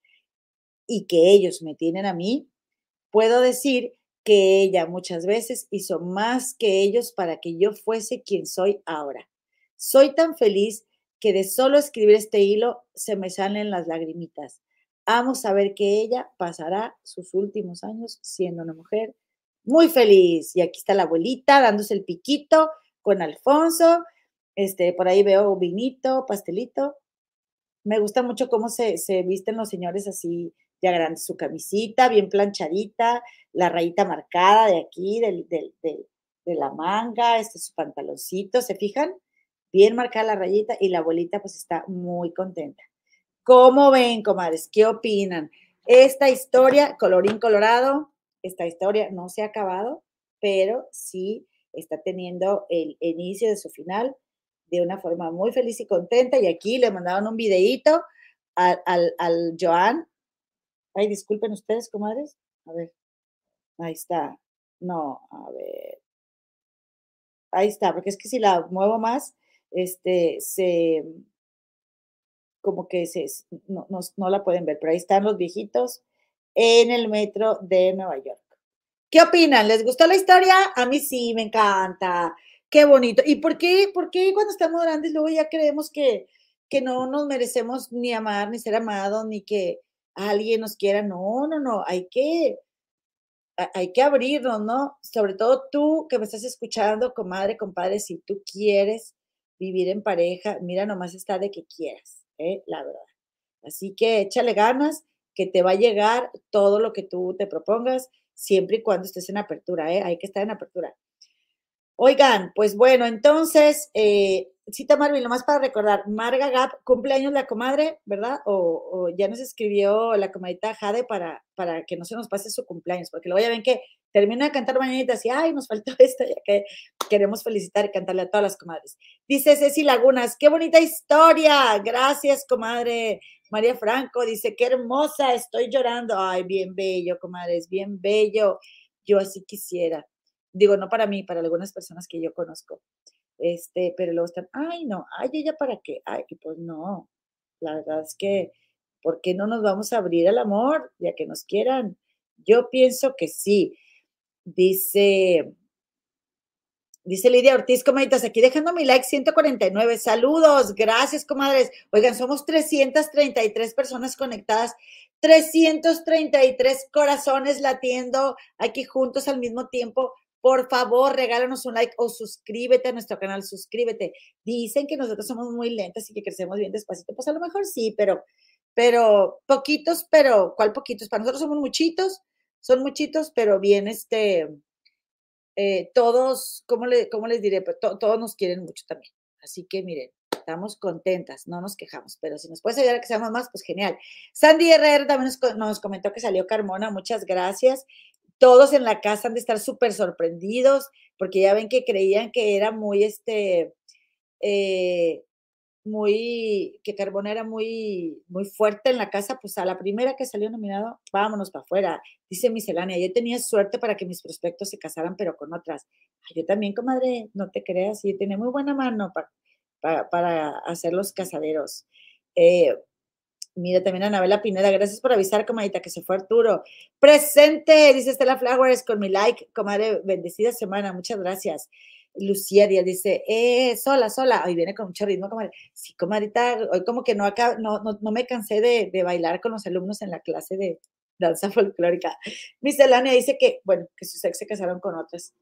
y que ellos me tienen a mí, puedo decir que ella muchas veces hizo más que ellos para que yo fuese quien soy ahora. Soy tan feliz que de solo escribir este hilo se me salen las lagrimitas. Amo saber que ella pasará sus últimos años siendo una mujer muy feliz. Y aquí está la abuelita dándose el piquito con Alfonso. Este, por ahí veo vinito, pastelito. Me gusta mucho cómo se, visten los señores así, ya grandes, su camisita bien planchadita, la rayita marcada de aquí, de la manga, este su pantaloncito, ¿se fijan? Bien marcada la rayita y la abuelita pues está muy contenta. ¿Cómo ven, comadres? ¿Qué opinan? Esta historia, colorín colorado, esta historia no se ha acabado, pero sí está teniendo el inicio de su final de una forma muy feliz y contenta. Y aquí le mandaron un videíto al, al, Joan. Ay, disculpen ustedes, comadres. A ver. Ahí está. No, a ver. Ahí está, porque es que si la muevo más, este, se, como que se, no, no, la pueden ver, pero ahí están los viejitos en el metro de Nueva York. ¿Qué opinan? ¿Les gustó la historia? A mí sí, me encanta. Qué bonito. ¿Y por qué, por qué cuando estamos grandes luego ya creemos que, que no nos merecemos ni amar, ni ser amados, ni que alguien nos quiera? No, no, no. Hay que, hay que abrirnos, ¿no? Sobre todo tú que me estás escuchando, comadre, compadre, si tú quieres vivir en pareja, mira, nomás está de que quieras. ¿Eh? la verdad. Así que échale ganas, que te va a llegar todo lo que tú te propongas, siempre y cuando estés en apertura, ¿eh? hay que estar en apertura. Oigan, pues bueno, entonces, eh, cita Marvin, nomás para recordar, Marga Gap, cumpleaños la comadre, ¿verdad? O, ya nos escribió la comadita Jade para, para que no se nos pase su cumpleaños, porque luego ya ven que termina de cantar mañanitas y, ay, nos faltó <laughs> esto, ya que queremos felicitar y cantarle a todas las comadres. Dice Ceci Lagunas, qué bonita historia, gracias, comadre. María Franco dice, qué hermosa, estoy llorando. Ay, bien bello, comadres, bien bello. Yo así quisiera. Digo, no para mí, para algunas personas que yo conozco. Este, pero luego están, ay, no, ay, ella para qué, ay, pues no, la verdad es que, ¿por qué no nos vamos a abrir al amor, ya que nos quieran? Yo pienso que sí. Dice, dice Lidia Ortiz, comaditas, aquí dejando mi like 149. Saludos, gracias, comadres. Oigan, somos 333 personas conectadas, 333 corazones latiendo aquí juntos al mismo tiempo. Por favor, regálanos un like o suscríbete a nuestro canal, suscríbete. Dicen que nosotros somos muy lentas y que crecemos bien despacito. Pues a lo mejor sí, pero, pero poquitos, pero ¿cuál poquitos? Para nosotros somos muchitos, son muchitos, pero bien, este, eh, todos, ¿cómo, le, cómo les diré? Pues todos nos quieren mucho también. Así que miren, estamos contentas, no nos quejamos, pero si nos puedes ayudar a que seamos más, pues genial. Sandy Herrera también nos, nos comentó que salió Carmona, muchas gracias todos en la casa han de estar súper sorprendidos, porque ya ven que creían que era muy, este, eh, muy, que Carbona era muy, muy fuerte en la casa, pues a la primera que salió nominado, vámonos para afuera. Dice miscelánea, yo tenía suerte para que mis prospectos se casaran, pero con otras. yo también, comadre, no te creas, yo tenía muy buena mano para, para, hacer los casaderos. Eh, Mira, también Anabela Pineda, gracias por avisar, comadita, que se fue Arturo. Presente, dice Estela Flowers, con mi like, comadre, bendecida semana, muchas gracias. Lucía Díaz dice, eh, sola, sola. Hoy viene con mucho ritmo, comadre. Sí, comadita, hoy como que no, acá, no, no, me cansé de, de, bailar con los alumnos en la clase de danza folclórica. Miscelánea dice que, bueno, que sus ex se casaron con otras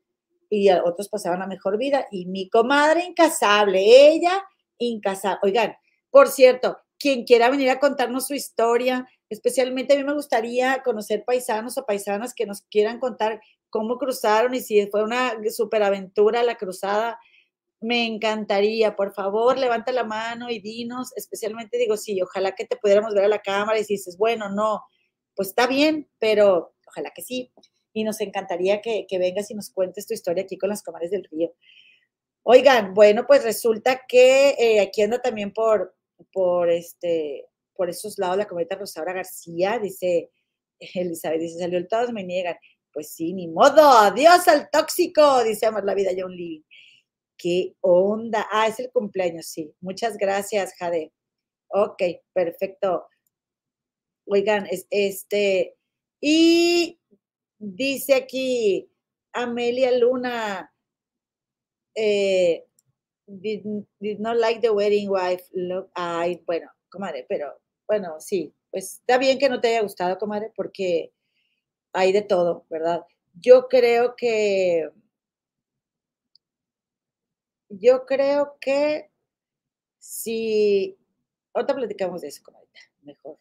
y otros pasaban a mejor vida. Y mi comadre incasable, ella incasable. Oigan, por cierto, quien quiera venir a contarnos su historia, especialmente a mí me gustaría conocer paisanos o paisanas que nos quieran contar cómo cruzaron y si fue una superaventura la cruzada. Me encantaría, por favor, levanta la mano y dinos, especialmente digo, sí, ojalá que te pudiéramos ver a la cámara y si dices, bueno, no, pues está bien, pero ojalá que sí. Y nos encantaría que, vengas y nos cuentes tu historia aquí con las comadres del río. Oigan, bueno, pues resulta que eh, aquí anda también por, por este, por esos lados la cometa Rosaura García, dice <laughs> Elizabeth, dice, salió el todos me niegan. Pues sí, ni modo, adiós al tóxico, dice Amar la vida John Living. ¿Qué onda? Ah, es el cumpleaños, sí. Muchas gracias, Jade. Ok, perfecto. Oigan, este, y dice aquí Amelia Luna, eh, did, not like the wedding wife look. Ay, bueno, comadre, pero bueno, sí, pues está bien que no te haya gustado, comadre, porque hay de todo, ¿verdad? Yo creo que. Yo creo que si. Ahorita platicamos de eso, comadre, mejor.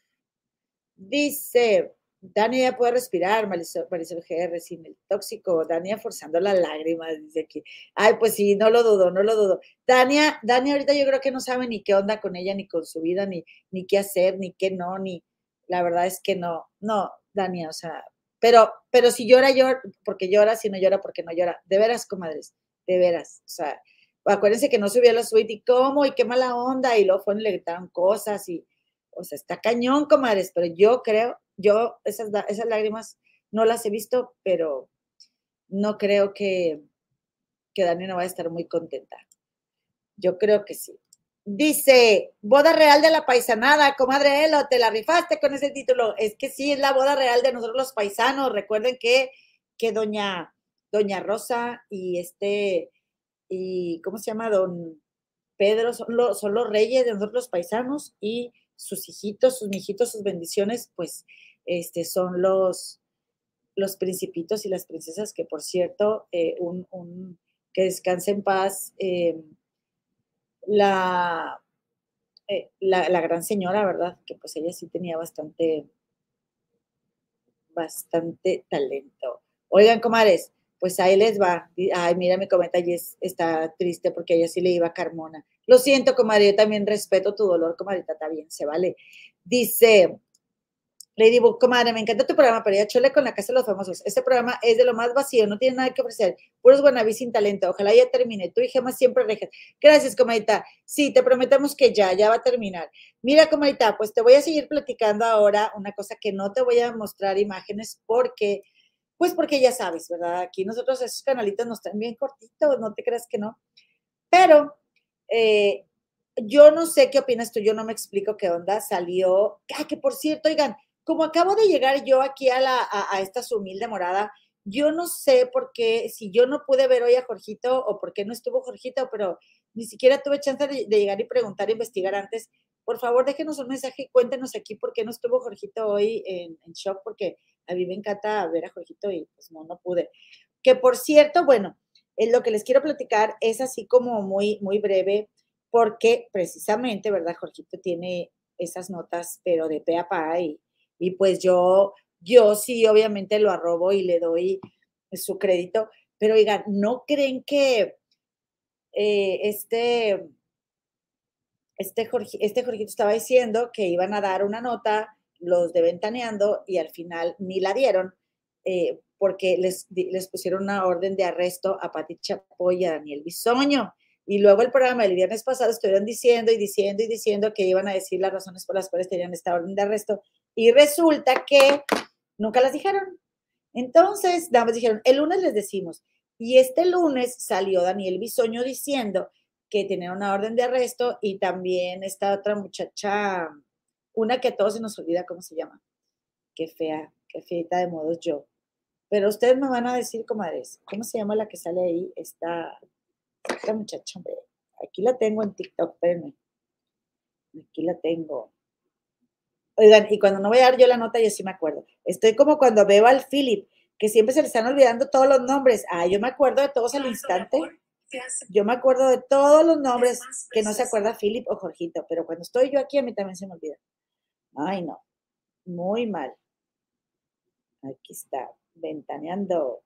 Dice. Dania puede respirar, Marisol, Marisol GR, sin el tóxico, Dania forzando las lágrimas, dice aquí. Ay, pues sí, no lo dudo, no lo dudo. Dania, Dania ahorita yo creo que no sabe ni qué onda con ella, ni con su vida, ni, ni qué hacer, ni qué no, ni, la verdad es que no, no, Dania, o sea, pero, pero si llora, llora porque llora, si no llora, porque no llora. De veras, comadres, de veras, o sea, acuérdense que no subió la suite y cómo, y qué mala onda, y luego fueron y le gritaron cosas, y, o sea, está cañón, comadres, pero yo creo yo esas, esas lágrimas no las he visto, pero no creo que, que Dani no vaya a estar muy contenta. Yo creo que sí. Dice, boda real de la paisanada, comadre Elo, te la rifaste con ese título. Es que sí, es la boda real de nosotros los paisanos. Recuerden que, que doña, doña Rosa y este, y ¿cómo se llama? Don Pedro son, los, son los reyes de nosotros los paisanos y sus hijitos, sus mijitos, sus bendiciones, pues este, son los, los principitos y las princesas, que por cierto, eh, que descanse en paz eh, la, eh, la, la, gran señora, ¿verdad? Que pues ella sí tenía bastante, bastante talento. Oigan, comares, pues ahí les va. Ay, mira, mi comenta y está triste porque ella sí le iba a Carmona. Lo siento, comadre, yo también respeto tu dolor, comadrita, está bien, se vale. Dice, Lady Book, comadre, me encanta tu programa, pero ya chole con la Casa de los Famosos. Este programa es de lo más vacío, no tiene nada que ofrecer. Puros guanabí sin talento. Ojalá ya termine. Tú y Gemma siempre rejas. Gracias, comadita. Sí, te prometemos que ya, ya va a terminar. Mira, comadita, pues te voy a seguir platicando ahora una cosa que no te voy a mostrar imágenes porque, pues porque ya sabes, ¿verdad? Aquí nosotros esos canalitos nos están bien cortitos, no te creas que no. Pero eh, yo no sé qué opinas tú, yo no me explico qué onda. Salió, ah, que por cierto, oigan, como acabo de llegar yo aquí a, la, a, esta humilde morada, yo no sé por qué, si yo no pude ver hoy a Jorgito o por qué no estuvo Jorgito, pero ni siquiera tuve chance de, llegar y preguntar, investigar antes. Por favor, déjenos un mensaje y cuéntenos aquí por qué no estuvo Jorgito hoy en, en shock, porque a mí me encanta ver a Jorgito y pues no, no pude. Que por cierto, bueno, eh, lo que les quiero platicar es así como muy, muy breve, porque precisamente, ¿verdad? Jorgito tiene esas notas, pero de pe a pa y, y pues yo, yo sí, obviamente lo arrobo y le doy su crédito, pero oigan, ¿no creen que eh, este, este, Jorge, este Jorgito estaba diciendo que iban a dar una nota los de Ventaneando y al final ni la dieron eh, porque les, les pusieron una orden de arresto a Pati Chapoy y a Daniel Bisoño. Y luego el programa del viernes pasado estuvieron diciendo y diciendo y diciendo que iban a decir las razones por las cuales tenían esta orden de arresto. Y resulta que nunca las dijeron. Entonces, nada dijeron, el lunes les decimos. Y este lunes salió Daniel Bisoño diciendo que tenía una orden de arresto y también esta otra muchacha, una que a todos se nos olvida cómo se llama. Qué fea, qué feita de modos yo. Pero ustedes me van a decir, comadres, ¿cómo se llama la que sale ahí? Esta, esta muchacha, hombre. Aquí la tengo en TikTok, espérenme. Aquí la tengo. Oigan, y cuando no voy a dar yo la nota, yo sí me acuerdo. Estoy como cuando veo al Philip, que siempre se le están olvidando todos los nombres. Ah, yo me acuerdo de todos al instante. Yo me acuerdo de todos los nombres que no se acuerda Philip o Jorgito, pero cuando estoy yo aquí a mí también se me olvida. Ay, no. Muy mal. Aquí está, ventaneando.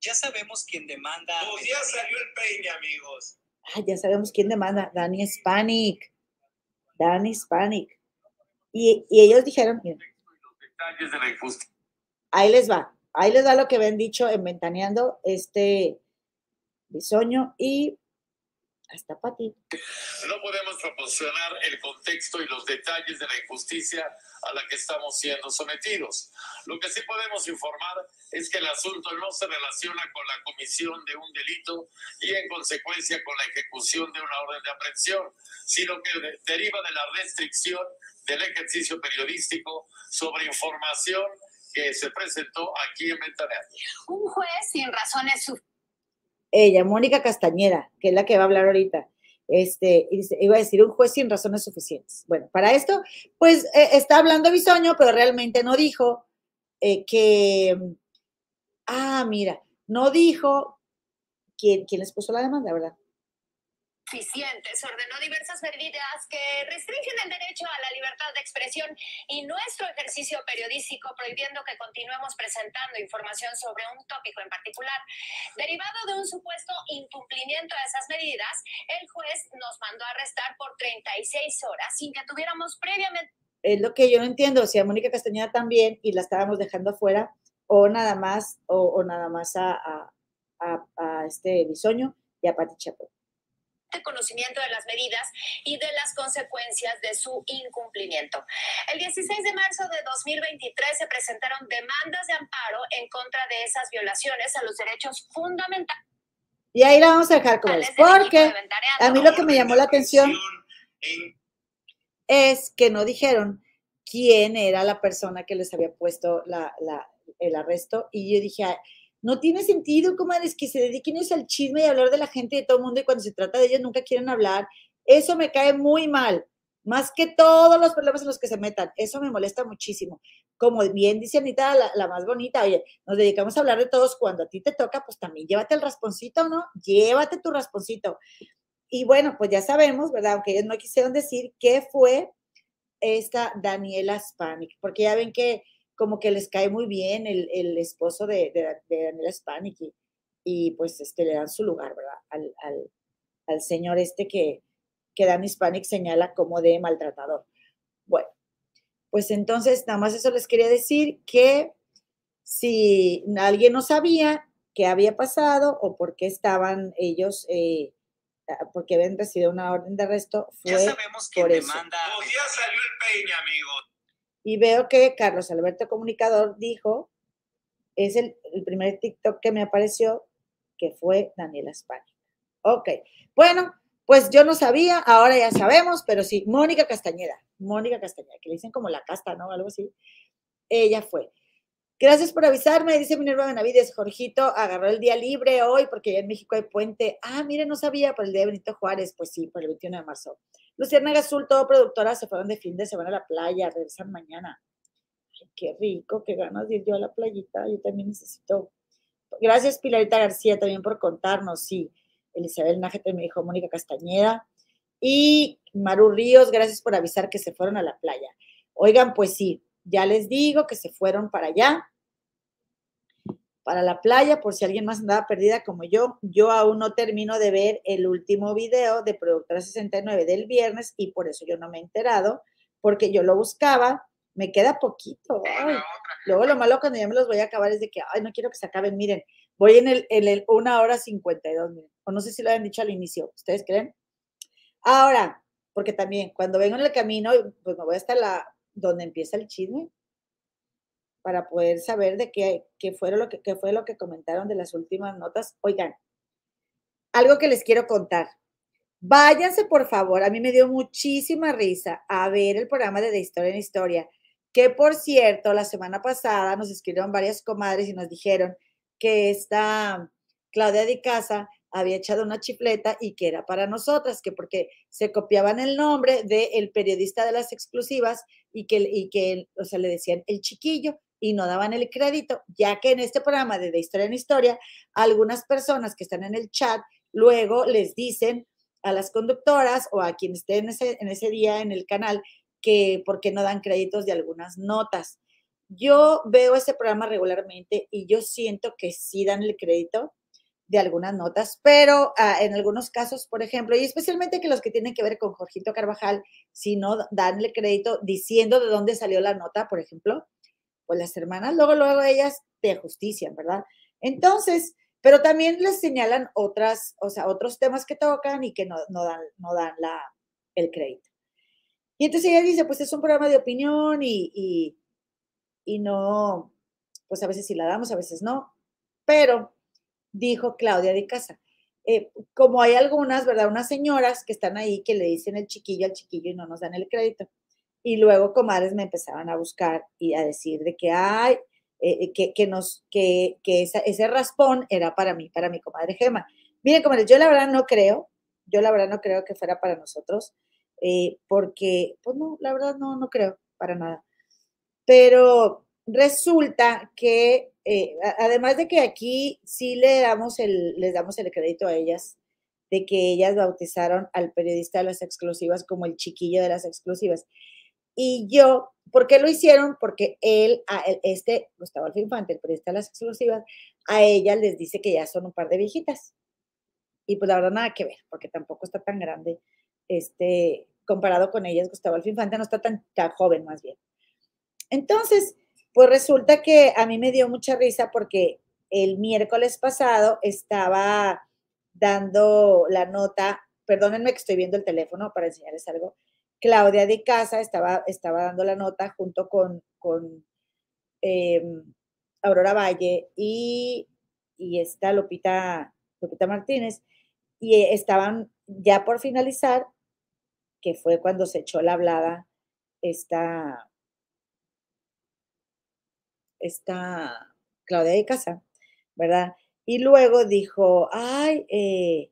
Ya sabemos quién demanda. Pues ya salió el peine, amigos. Ah, ya sabemos quién demanda. Danny Hispanic. Danny Hispanic. Y, y ellos dijeron, ahí les va, ahí les va lo que ven dicho en Ventaneando este bisoño y hasta para ti. No podemos proporcionar el contexto y los detalles de la injusticia a la que estamos siendo sometidos. Lo que sí podemos informar es que el asunto no se relaciona con la comisión de un delito y en consecuencia con la ejecución de una orden de aprehensión, sino que deriva de la restricción del ejercicio periodístico sobre información que se presentó aquí en Ventaneando. Un juez sin razones ella, Mónica Castañeda, que es la que va a hablar ahorita, este, iba a decir un juez sin razones suficientes. Bueno, para esto, pues eh, está hablando Bisoño, pero realmente no dijo eh, que, ah, mira, no dijo quién, quién les puso la demanda, ¿verdad? Se ordenó diversas medidas que restringen el derecho a la libertad de expresión y nuestro ejercicio periodístico, prohibiendo que continuemos presentando información sobre un tópico en particular. Derivado de un supuesto incumplimiento de esas medidas, el juez nos mandó a arrestar por 36 horas sin que tuviéramos previamente... Es lo que yo no entiendo, si a Mónica Castañeda también y la estábamos dejando afuera, o nada más, o, nada más a, a, este Bisoño y a Pati Chapo conocimiento de las medidas y de las consecuencias de su incumplimiento. El 16 de marzo de 2023 se presentaron demandas de amparo en contra de esas violaciones a los derechos fundamentales. Y ahí la vamos a dejar es, porque a mí lo que me llamó la atención es que no dijeron quién era la persona que les había puesto la, el arresto y yo dije, no tiene sentido, comadres, que se dediquen al chisme y hablar de la gente de todo el mundo y cuando se trata de ellos nunca quieren hablar. Eso me cae muy mal, más que todos los problemas en los que se metan. Eso me molesta muchísimo. Como bien dice Anita, la, más bonita, oye, nos dedicamos a hablar de todos. Cuando a ti te toca, pues también llévate el rasponcito, ¿no? Llévate tu rasponcito. Y bueno, pues ya sabemos, ¿verdad? Aunque ellos no quisieron decir qué fue esta Daniela Spanik, porque ya ven que como que les cae muy bien el, el esposo de, de, de Daniela Spanik y, y, pues este, le dan su lugar, ¿verdad? Al, al, al señor este que, que Dan Hispanic señala como de maltratador. Bueno, pues entonces nada más eso les quería decir que si alguien no sabía qué había pasado o por qué estaban ellos, eh, ah, porque habían recibido una orden de arresto, fue Ya sabemos quién por eso. demanda. Pues ya salió el peine, amigo. Y veo que Carlos Alberto Comunicador dijo, es el, el primer TikTok que me apareció, que fue Daniela España. Ok, bueno, pues yo no sabía, ahora ya sabemos, pero sí, Mónica Castañeda, Mónica Castañeda, que le dicen como la casta, ¿no? Algo así. Ella fue. Gracias por avisarme, dice Minerva Benavides. Jorgito agarró el día libre hoy porque ya en México hay puente. Ah, mire, no sabía por el día de Benito Juárez. Pues sí, por el 21 de marzo. Luciana Azul, todo productora, se fueron de fin de semana a la playa, regresan mañana. Ay, qué rico, qué ganas de ir yo a la playita. Yo también necesito. Gracias, Pilarita García, también por contarnos. Sí, Elizabeth Nájete me dijo Mónica Castañeda. Y Maru Ríos, gracias por avisar que se fueron a la playa. Oigan, pues sí, ya les digo que se fueron para allá, para la playa, por si alguien más andaba perdida como yo. Yo aún no termino de ver el último video de Productora 69 del viernes y por eso yo no me he enterado, porque yo lo buscaba, me queda poquito. ay. Luego lo malo cuando ya me los voy a acabar es de que, ay, no quiero que se acaben, miren, voy en el, en el una hora 52, miren, o no sé si lo habían dicho al inicio, ¿ustedes creen? Ahora, porque también cuando vengo en el camino, pues me voy hasta la, donde empieza el chisme, para poder saber de qué, qué, fue lo que, qué fue lo que comentaron de las últimas notas. Oigan, algo que les quiero contar. Váyanse, por favor, a mí me dio muchísima risa a ver el programa de De Historia en Historia, que por cierto, la semana pasada nos escribieron varias comadres y nos dijeron que esta Claudia de Casa había echado una chifleta y que era para nosotras, que porque se copiaban el nombre del periodista de las exclusivas y que, y que, o sea, le decían el chiquillo y no daban el crédito, ya que en este programa de Historia en Historia, algunas personas que están en el chat luego les dicen a las conductoras o a quien esté en ese, en ese día en el canal que por qué no dan créditos de algunas notas. Yo veo ese programa regularmente y yo siento que sí dan el crédito de algunas notas, pero ah, en algunos casos, por ejemplo, y especialmente que los que tienen que ver con Jorgito Carvajal, si no dan el crédito diciendo de dónde salió la nota, por ejemplo, pues las hermanas luego, luego ellas te justician, ¿verdad? Entonces, pero también les señalan otras, o sea, otros temas que tocan y que no, no dan, no dan la, el crédito. Y entonces ella dice, pues es un programa de opinión y, y, y no, pues a veces sí la damos, a veces no, pero dijo Claudia de Casa. Eh, como hay algunas, ¿verdad? Unas señoras que están ahí que le dicen el chiquillo al chiquillo y no nos dan el crédito. Y luego comadres me empezaban a buscar y a decir de que hay, eh, que, que, nos, que, que esa, ese raspón era para mí, para mi comadre Gema. Miren, comadres, yo la verdad no creo, yo la verdad no creo que fuera para nosotros, eh, porque, pues no, la verdad no, no creo para nada. Pero resulta que eh, además de que aquí sí le damos el, les damos el crédito a ellas de que ellas bautizaron al periodista de las exclusivas como el chiquillo de las exclusivas. Y yo, ¿por qué lo hicieron? Porque él, a él, este Gustavo Alfa Infante, el periodista de las exclusivas, a ella les dice que ya son un par de viejitas. Y pues la verdad nada que ver, porque tampoco está tan grande, este, comparado con ellas, Gustavo Alfa Infante no está tan, tan joven más bien. Entonces, pues resulta que a mí me dio mucha risa porque el miércoles pasado estaba dando la nota, perdónenme que estoy viendo el teléfono para enseñarles algo, Claudia de Casa estaba, estaba dando la nota junto con, con eh, Aurora Valle y, y esta Lupita, Lupita Martínez, y estaban ya por finalizar, que fue cuando se echó la hablada esta esta Claudia de Casa, ¿verdad? Y luego dijo, ay, eh,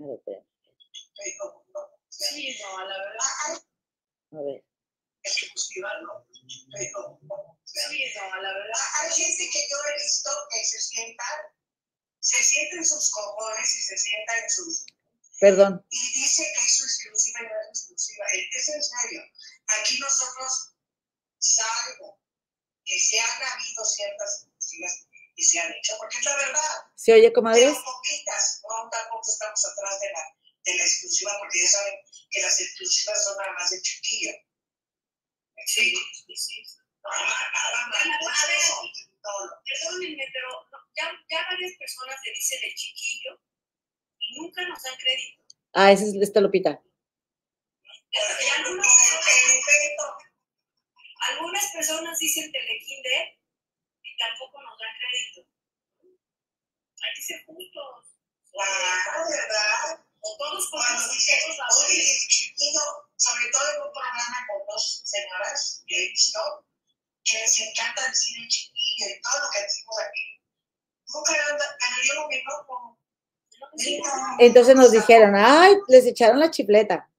a ver, Sí, no, la verdad. a ver, Exclusiva, no. Pero, sí, no, la verdad. Hay gente que yo he visto que se sienta, se sienta en sus cojones y se sienta en sus... perdón, Y dice que es su exclusiva y no es exclusiva. Es en serio. Aquí nosotros, salvo que se han habido ciertas exclusivas, y se han hecho, porque es la verdad. ¿Se oye, comadres? Pero poquitas, no tampoco estamos atrás de la, de la exclusiva, porque ya saben que las exclusivas son nada más de chiquillo. Sí, sí, sí. Perdónenme, pero no, ya, ya varias personas le dicen el chiquillo y nunca nos dan crédito. Ah, esa es esta Lupita. Algunas, efecto, algunas personas dicen telekinder y tampoco nos dan crédito. Hay que ser justos. claro, ¿verdad? O todos Cuando la oye, chiquillo, sobre todo en un programa con dos señoras, que he visto, que les encanta el chiquillo y todo lo que decimos aquí. Nunca yo no me enojo. Entonces nos dijeron, ay, les echaron la chifleta.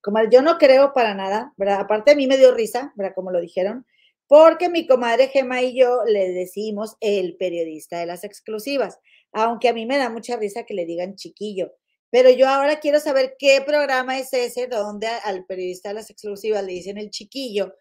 Comadre, yo no creo para nada, ¿verdad? Aparte a mí me dio risa, ¿verdad? Como lo dijeron, porque mi comadre Gema y yo le decimos el periodista de las exclusivas, aunque a mí me da mucha risa que le digan chiquillo. Pero yo ahora quiero saber qué programa es ese donde al periodista de las exclusivas le dicen el chiquillo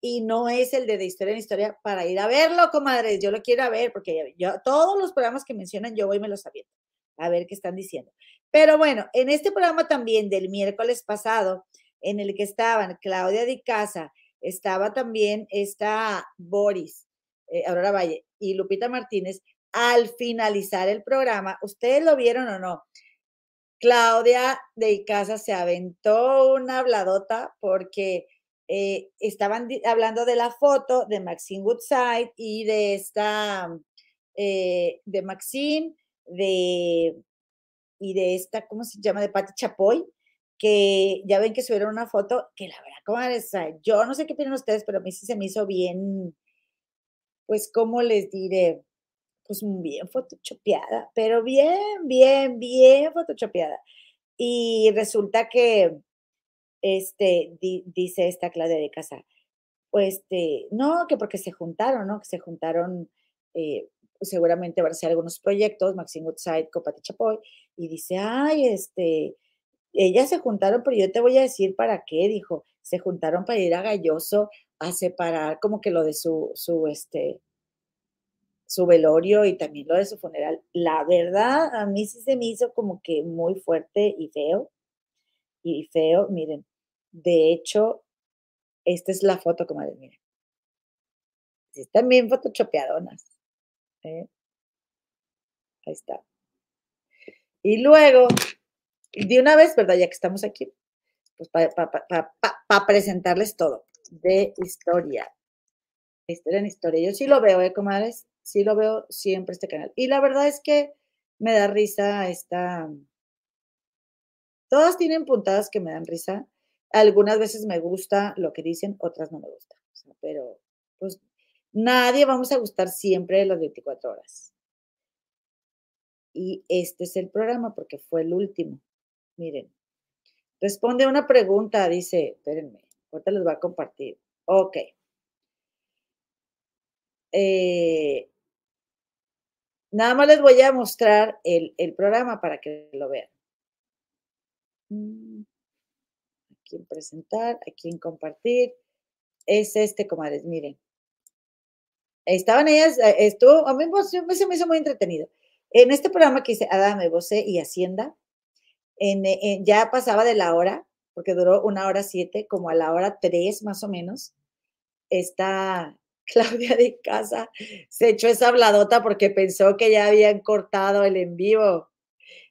y no es el de de historia en historia para ir a verlo, comadres. Yo lo quiero a ver porque yo, todos los programas que mencionan yo voy y me los aviento a ver qué están diciendo. Pero bueno, en este programa también del miércoles pasado, en el que estaban Claudia Di Casa, estaba también esta Boris, eh, Aurora Valle y Lupita Martínez, al finalizar el programa, ¿ustedes lo vieron o no? Claudia de Icaza se aventó una habladota porque eh, estaban hablando de la foto de Maxine Woodside y de esta, eh, de Maxine, de, y de esta, ¿cómo se llama? De Patti Chapoy, que ya ven que subieron una foto que la verdad, comadres, o sea, yo no sé qué opinan ustedes, pero a mí sí se me hizo bien, pues, ¿cómo les diré? Pues bien photoshopeada, pero bien, bien, bien photoshopeada. Y resulta que, este, di- dice esta Claudia de Casa, pues, este, no, que porque se juntaron, ¿no? Que se juntaron, eh, pues, seguramente van a ser algunos proyectos, Maxine Woodside, Copati Chapoy, y dice, ay, este, ellas se juntaron, pero yo te voy a decir para qué, dijo, se juntaron para ir a Galloso a separar como que lo de su, su, este, su velorio y también lo de su funeral. La verdad, a mí sí se me hizo como que muy fuerte y feo. Y feo, miren, de hecho, esta es la foto, comadre, miren. Sí, están bien photoshopeadonas. ¿eh? Ahí está. Y luego, de una vez, ¿verdad? Ya que estamos aquí, pues para presentarles todo de historia. Historia en historia. Yo sí lo veo, ¿eh, comadres? Sí lo veo siempre este canal. Y la verdad es que me da risa esta... Todas tienen puntadas que me dan risa. Algunas veces me gusta lo que dicen, otras no me gusta. Pero, pues, nadie vamos a gustar siempre las 24 horas. Y este es el programa porque fue el último. Miren, responde una pregunta, dice, espérenme, ahorita les voy a compartir. Ok. Eh, nada más les voy a mostrar el, programa para que lo vean. Mm, Aquí en presentar, aquí en compartir. Es este, comadres, miren. Estaban ellas, eh, estuvo, a mí se me hizo muy entretenido. En este programa que hice Adame, Bosé y Hacienda, en, en, ya pasaba de la hora, porque duró una hora siete, como a la hora tres más o menos, está <laughs> Claudia de Casa se echó esa habladota porque pensó que ya habían cortado el en vivo.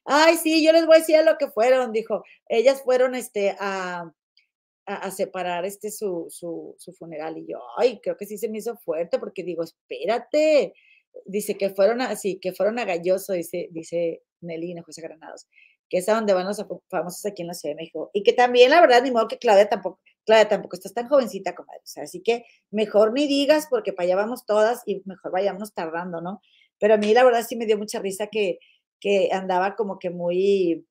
Ay, sí, yo les voy a decir lo que fueron, dijo. Ellas fueron este, a, a, a separar este, su, su, su, funeral y yo, ay, creo que sí se me hizo fuerte porque digo, espérate. Dice que fueron así, que fueron a Galloso, dice, dice Nelina José Granados, que es a donde van los famosos aquí en la Ciudad de México. Y que también, la verdad, ni modo que Claudia tampoco, Claudia tampoco estás tan jovencita, comadre. O sea, así que mejor ni digas porque para allá vamos todas y mejor vayamos tardando, ¿no? Pero a mí la verdad sí me dio mucha risa que, que andaba como que muy,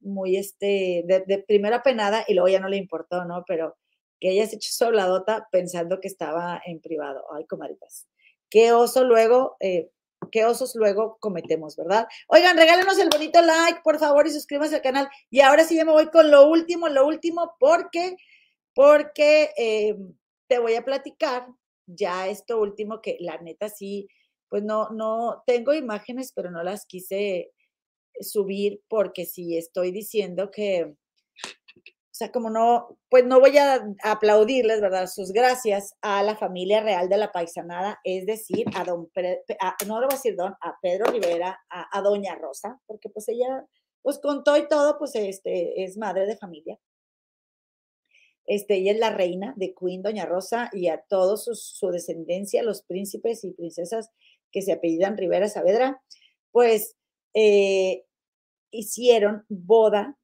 muy este, de, de primera penada y luego ya no le importó, ¿no? Pero que ella se echó su habladota pensando que estaba en privado. Ay, comadritas. Qué oso luego, eh, qué osos luego cometemos, ¿verdad? Oigan, regálenos el bonito like, por favor, y suscríbanse al canal. Y ahora sí ya me voy con lo último, lo último, porque, porque eh, te voy a platicar ya esto último que la neta sí pues no, no, tengo imágenes, pero no las quise subir porque si estoy diciendo que, sea, como no, pues no voy a aplaudirles, ¿verdad? Sus gracias a la familia real de la paisanada, es decir, a don, no lo voy a decir don, a Pedro Rivera, a, doña Rosa, porque pues ella, pues con todo y todo, pues este, es madre de familia. Este, ella es la reina de Queen, Doña Rosa, y a todos su descendencia, los príncipes y princesas que se apellidan Rivera Saavedra, pues eh, hicieron boda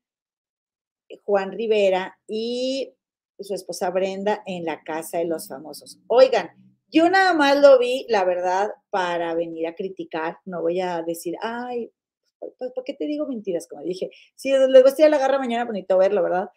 Juan Rivera y su esposa Brenda en la casa de los famosos. Oigan, yo nada más lo vi, la verdad, para venir a criticar. No voy a decir, ay, ¿por, qué te digo mentiras? Como dije, si les voy la garra mañana, bonito verlo, ¿verdad?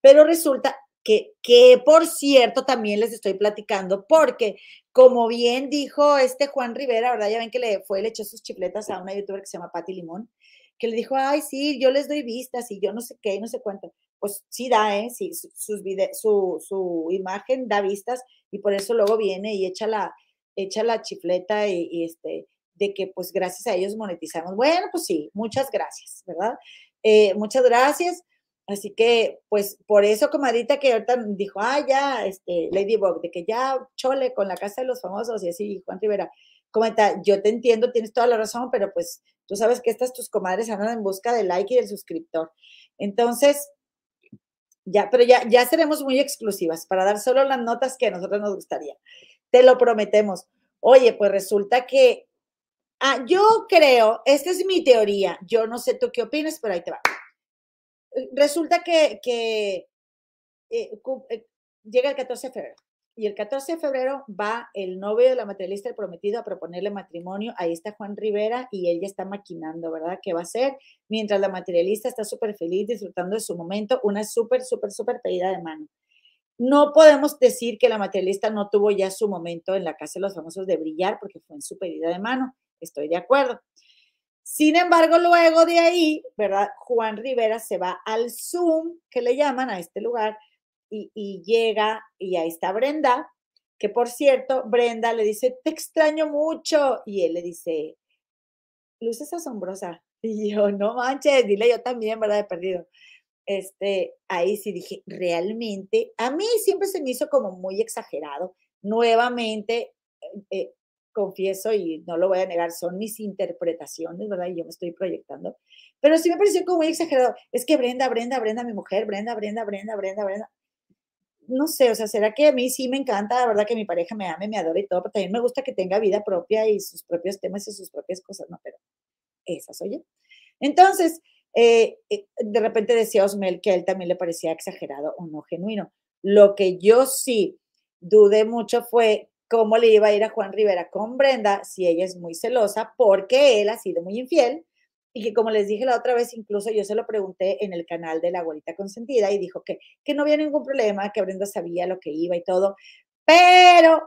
Pero resulta que, que, por cierto, también les estoy platicando, porque como bien dijo este Juan Rivera, ¿verdad? Ya ven que le fue, le echó sus chifletas a una youtuber que se llama Patti Limón, que le dijo, ay, sí, yo les doy vistas y yo no sé qué, no sé cuánto. Pues sí da, ¿eh? Sí, sus su, su imagen da vistas y por eso luego viene y echa la, echa la chifleta y, este, de que pues gracias a ellos monetizamos. Bueno, pues sí, muchas gracias, ¿verdad? Eh, muchas gracias. Así que, pues, por eso, comadita, que ahorita dijo, ah, ya, este, Ladybug, de que ya chole con la casa de los famosos y así, Juan Rivera, comenta, yo te entiendo, tienes toda la razón, pero pues tú sabes que estas tus comadres andan en busca del like y del suscriptor. Entonces, ya, pero ya, ya seremos muy exclusivas para dar solo las notas que a nosotros nos gustaría. Te lo prometemos. Oye, pues resulta que, ah, yo creo, esta es mi teoría, yo no sé tú qué opinas, pero ahí te va resulta que, que eh, eh, llega el 14 de febrero. Y el 14 de febrero va el novio de la materialista, el prometido, a proponerle matrimonio. Ahí está Juan Rivera y ella está maquinando, ¿verdad? ¿Qué va a hacer? Mientras la materialista está súper feliz, disfrutando de su momento, una súper, súper, súper pedida de mano. No podemos decir que la materialista no tuvo ya su momento en la casa de los famosos de brillar porque fue en su pedida de mano. Estoy de acuerdo. Sin embargo, luego de ahí, ¿verdad? Juan Rivera se va al Zoom, que le llaman a este lugar, y, llega y ahí está Brenda, que por cierto, Brenda le dice, te extraño mucho, y él le dice, luces asombrosa. <laughs> Y yo, no manches, dile yo también, ¿verdad? He perdido. Este, ahí sí dije, realmente, a mí siempre se me hizo como muy exagerado. Nuevamente, eh, confieso y no lo voy a negar, son mis interpretaciones, ¿verdad? Y yo me estoy proyectando. Pero sí me pareció como muy exagerado. Es que Brenda, Brenda, Brenda, mi mujer, Brenda, Brenda, Brenda, Brenda, Brenda. No sé, o sea, será que a mí sí me encanta, la verdad, que mi pareja me ame, me adore y todo, pero también me gusta que tenga vida propia y sus propios temas y sus propias cosas, ¿no? Pero esa soy yo. Entonces, eh, eh, de repente decía Osmel que a él también le parecía exagerado o no genuino. Lo que yo sí dudé mucho fue cómo le iba a ir a Juan Rivera con Brenda si ella es muy celosa porque él ha sido muy infiel y que como les dije la otra vez, incluso yo se lo pregunté en el canal de la abuelita consentida y dijo que, que no había ningún problema, que Brenda sabía lo que iba y todo, pero,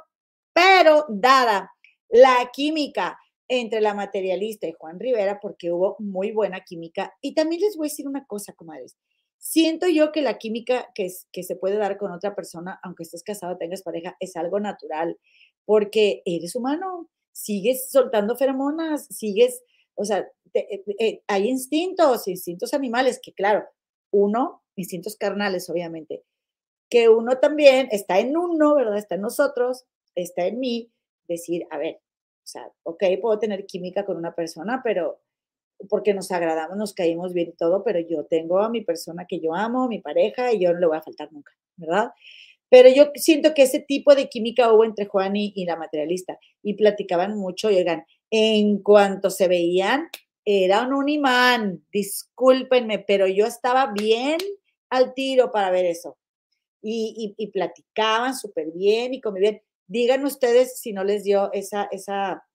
pero dada la química entre la materialista y Juan Rivera, porque hubo muy buena química, y también les voy a decir una cosa, comadres, siento yo que la química que, que se puede dar con otra persona, aunque estés casado, tengas pareja, es algo natural, porque eres humano, sigues soltando feromonas, sigues, o sea, eh, eh, hay instintos, instintos animales, que claro, uno, instintos carnales, obviamente, que uno también está en uno, ¿verdad? Está en nosotros, está en mí, decir, a ver, o sea, ok, puedo tener química con una persona, pero porque nos agradamos, nos caímos bien y todo, pero yo tengo a mi persona que yo amo, mi pareja, y yo no le voy a faltar nunca, ¿verdad? Pero yo siento que ese tipo de química hubo entre Juan y, la materialista, y platicaban mucho, y oigan, en cuanto se veían, eran un imán, discúlpenme, pero yo estaba bien al tiro para ver eso. Y, platicaban súper bien y convivían. Digan ustedes si no les dio esa, esa,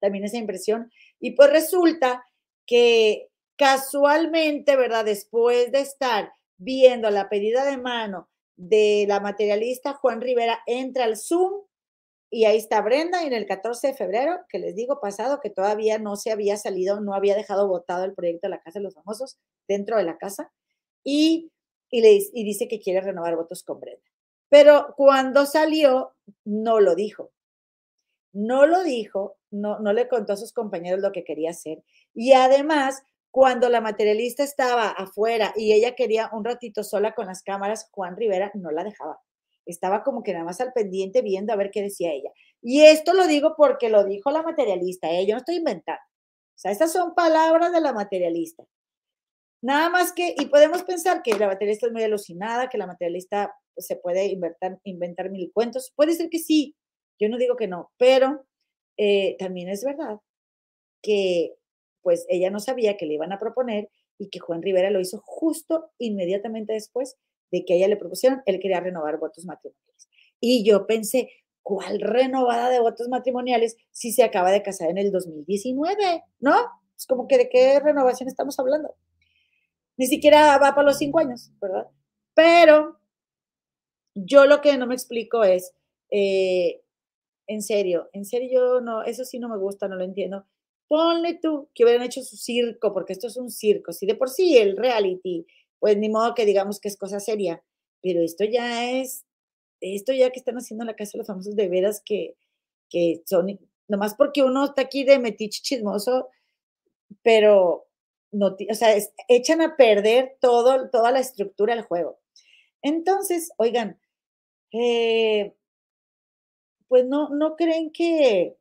también esa impresión. Y pues resulta que casualmente, ¿verdad? Después de estar viendo la pedida de mano de la materialista Juan Rivera, entra al Zoom y ahí está Brenda en el 14 de febrero, que les digo pasado, que todavía no se había salido, no había dejado votado el proyecto de la Casa de los Famosos dentro de la casa y, y, le, y dice que quiere renovar votos con Brenda. Pero cuando salió, no lo dijo. No lo dijo no, no le contó a sus compañeros lo que quería hacer. Y además, cuando la materialista estaba afuera y ella quería un ratito sola con las cámaras, Juan Rivera no la dejaba. Estaba como que nada más al pendiente viendo a ver qué decía ella. Y esto lo digo porque lo dijo la materialista, ¿eh? yo no estoy inventando. O sea, estas son palabras de la materialista. Nada más que, y podemos pensar que la materialista es muy alucinada, que la materialista se puede inventar, inventar mil cuentos. Puede ser que sí, yo no digo que no, pero eh, también es verdad que pues ella no sabía que le iban a proponer y que Juan Rivera lo hizo justo inmediatamente después de que ella le propusieron, él quería renovar votos matrimoniales. Y yo pensé, ¿cuál renovada de votos matrimoniales si se acaba de casar en el 2019? ¿No? Es como que de qué renovación estamos hablando. Ni siquiera va para los cinco años, ¿verdad? Pero yo lo que no me explico es, eh, en serio, en serio, yo no, eso sí no me gusta, no lo entiendo. Ponle tú que hubieran hecho su circo, porque esto es un circo. Si de por sí el reality, pues ni modo que digamos que es cosa seria, pero esto ya es, esto ya que están haciendo en la casa de los famosos de veras que, que son, nomás porque uno está aquí de metiche chismoso, pero no, o sea, echan a perder todo, toda la estructura del juego. Entonces, oigan, eh, pues no, no creen que,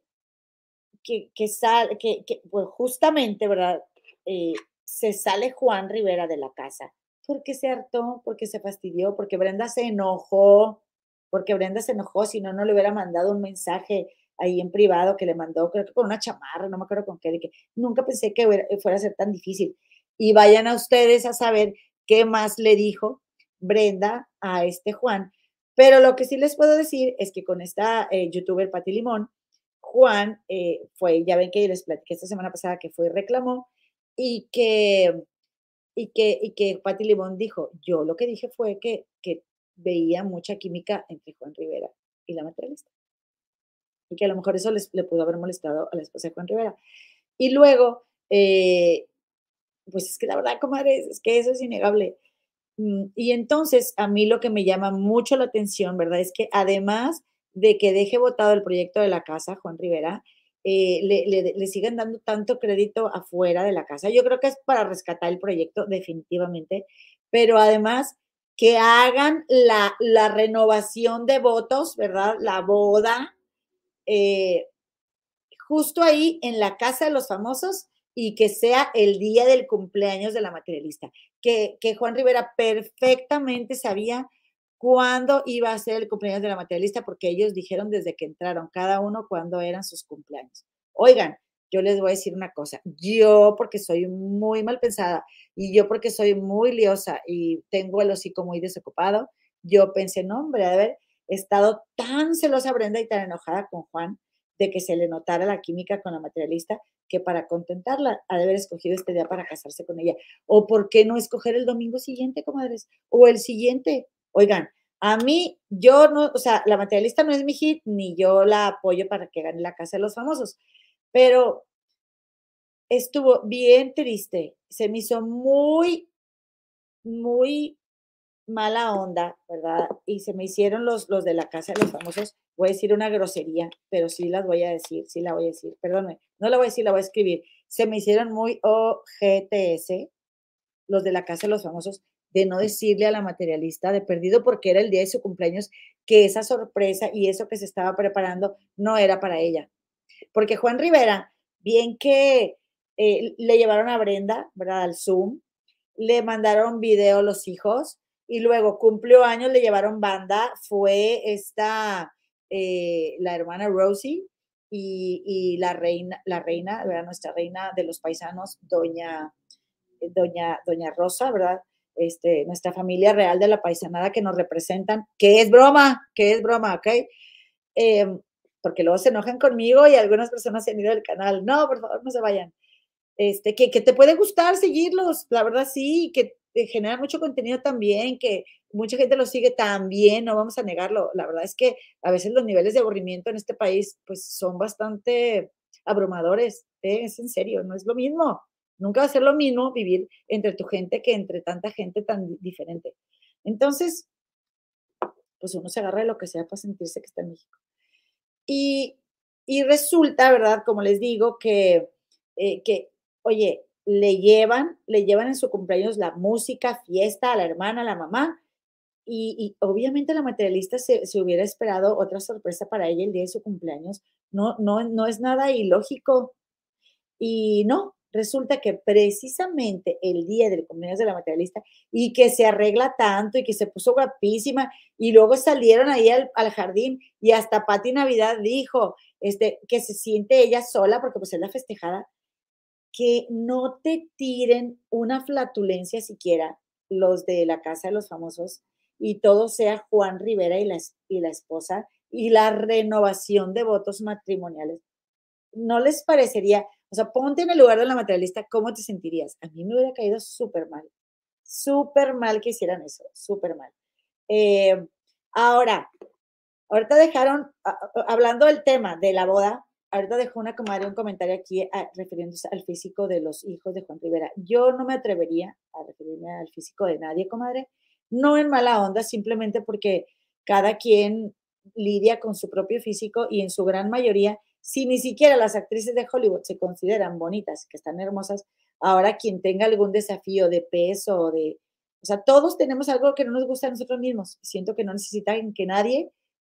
que, que, sal, que pues justamente, ¿verdad? Eh, se sale Juan Rivera de la casa porque se hartó, porque se fastidió, porque Brenda se enojó, porque Brenda se enojó, si no, no le hubiera mandado un mensaje ahí en privado que le mandó, creo que con una chamarra, no me acuerdo con qué, de que nunca pensé que fuera a ser tan difícil. Y vayan a ustedes a saber qué más le dijo Brenda a este Juan. Pero lo que sí les puedo decir es que con esta eh, youtuber Pati Limón, Juan eh, fue, ya ven que les platiqué esta semana pasada que fue y reclamó y que, y que, y que Pati Limón dijo, yo lo que dije fue que, que veía mucha química entre Juan Rivera y la materialista. Y que a lo mejor eso les, le pudo haber molestado a la esposa de Juan Rivera. Y luego, eh, pues es que la verdad, comadre, es que eso es innegable. Mm, y entonces, a mí lo que me llama mucho la atención, ¿verdad? Es que además de que deje votado el proyecto de la casa, Juan Rivera, eh, le, le, siguen dando tanto crédito afuera de la casa. Yo creo que es para rescatar el proyecto, definitivamente, pero además que hagan la, la renovación de votos, ¿verdad? La boda, eh, justo ahí en la casa de los famosos y que sea el día del cumpleaños de la materialista que, Juan Rivera perfectamente sabía cuándo iba a ser el cumpleaños de la materialista, porque ellos dijeron desde que entraron, cada uno cuándo eran sus cumpleaños. Oigan, yo les voy a decir una cosa, yo porque soy muy mal pensada y yo porque soy muy liosa y tengo el hocico muy desocupado, yo pensé, no, hombre, haber estado tan celosa Brenda y tan enojada con Juan de que se le notara la química con la materialista, que para contentarla ha de haber escogido este día para casarse con ella. O por qué no escoger el domingo siguiente, comadres, o el siguiente. Oigan, a mí, yo no, o sea, la materialista no es mi hit, ni yo la apoyo para que gane la casa de los famosos, pero estuvo bien triste, se me hizo muy, muy mala onda, ¿verdad? Y se me hicieron los, los de la casa de los famosos, voy a decir una grosería, pero sí las voy a decir, sí la voy a decir, perdóname, no la voy a decir, la voy a escribir. Se me hicieron muy OGTS, los de la casa de los famosos, de no decirle a la materialista de perdido porque era el día de su cumpleaños, que esa sorpresa y eso que se estaba preparando no era para ella. Porque Juan Rivera, bien que eh, le llevaron a Brenda, ¿verdad? Al Zoom, le mandaron video los hijos, y luego cumplió años, le llevaron banda, fue esta, eh, la hermana Rosie y, la reina, la reina, ¿verdad? nuestra reina de los paisanos, doña, eh, doña, doña Rosa, ¿verdad? Este, nuestra familia real de la paisanada que nos representan, que es broma, que es broma, ¿ok? Em, porque luego se enojan conmigo y algunas personas se han ido del canal. No, por favor, no se vayan. Este, que, que te puede gustar seguirlos, la verdad sí, que generar mucho contenido también, que mucha gente lo sigue también, no vamos a negarlo. La verdad es que a veces los niveles de aburrimiento en este país pues son bastante abrumadores, ¿eh? es en serio, no es lo mismo. Nunca va a ser lo mismo vivir entre tu gente que entre tanta gente tan diferente. Entonces, pues uno se agarra de lo que sea para sentirse que está en México. Y y resulta, ¿verdad? Como les digo, que, eh, que, oye, le llevan, le llevan en su cumpleaños la música, fiesta a la hermana, a la mamá, y, y obviamente la materialista se, se, hubiera esperado otra sorpresa para ella el día de su cumpleaños. No, no, no es nada ilógico. Y no, resulta que precisamente el día del cumpleaños de la materialista y que se arregla tanto y que se puso guapísima y luego salieron ahí al, jardín y hasta Pati Navidad dijo este, que se siente ella sola porque pues es la festejada, que no te tiren una flatulencia siquiera los de la casa de los famosos y todo sea Juan Rivera y la, y la esposa y la renovación de votos matrimoniales. ¿No les parecería? O sea, ponte en el lugar de la materialista, ¿cómo te sentirías? A mí me hubiera caído súper mal, súper mal que hicieran eso, súper mal. Eh, ahora, ahorita dejaron, hablando del tema de la boda, ahorita dejó una comadre un comentario aquí a, refiriéndose al físico de los hijos de Juan Rivera. Yo no me atrevería a referirme al físico de nadie, comadre, no en mala onda, simplemente porque cada quien lidia con su propio físico y en su gran mayoría, si ni siquiera las actrices de Hollywood se consideran bonitas, que están hermosas, ahora quien tenga algún desafío de peso o de... O sea, todos tenemos algo que no nos gusta a nosotros mismos. Siento que no necesitan que nadie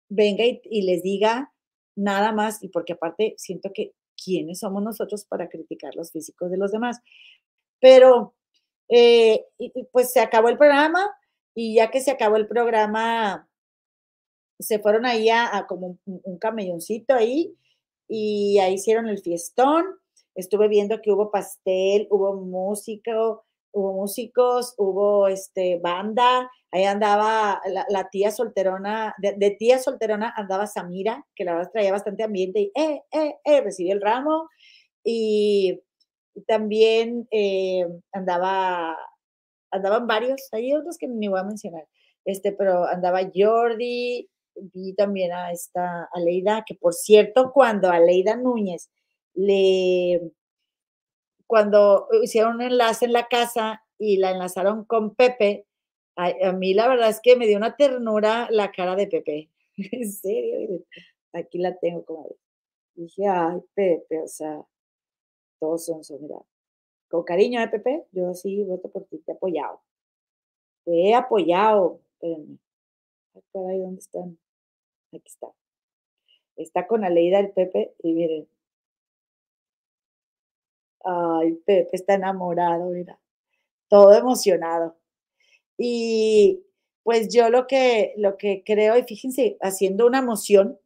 venga y, les diga nada más, y porque aparte siento que quiénes somos nosotros para criticar los físicos de los demás. Pero, eh, pues se acabó el programa, y ya que se acabó el programa, se fueron ahí a, a como un, camelloncito ahí y ahí hicieron el fiestón. Estuve viendo que hubo pastel, hubo músico, hubo músicos, hubo este banda, ahí andaba la, la tía solterona, de, de, tía solterona andaba Samira, que la verdad traía bastante ambiente y eh, eh, eh, recibió el ramo. Y también eh, andaba andaban varios, hay otros que ni voy a mencionar, este, pero andaba Jordi, vi también a esta Aleida, que por cierto, cuando Aleida Núñez le, cuando hicieron un enlace en la casa y la enlazaron con Pepe, a, mí la verdad es que me dio una ternura la cara de Pepe, <laughs> en serio, aquí la tengo como, dije, ay, Pepe, o sea, todos son, mira, con cariño, ¿eh, Pepe? Yo sí voto por ti, te he apoyado. Te he apoyado. Espérenme. Caray, ¿dónde están? Aquí está. Está con Aleida el Pepe y miren. Ay, Pepe está enamorado, mira. Todo emocionado. Y pues yo lo que, lo que creo, y fíjense, haciendo una emoción,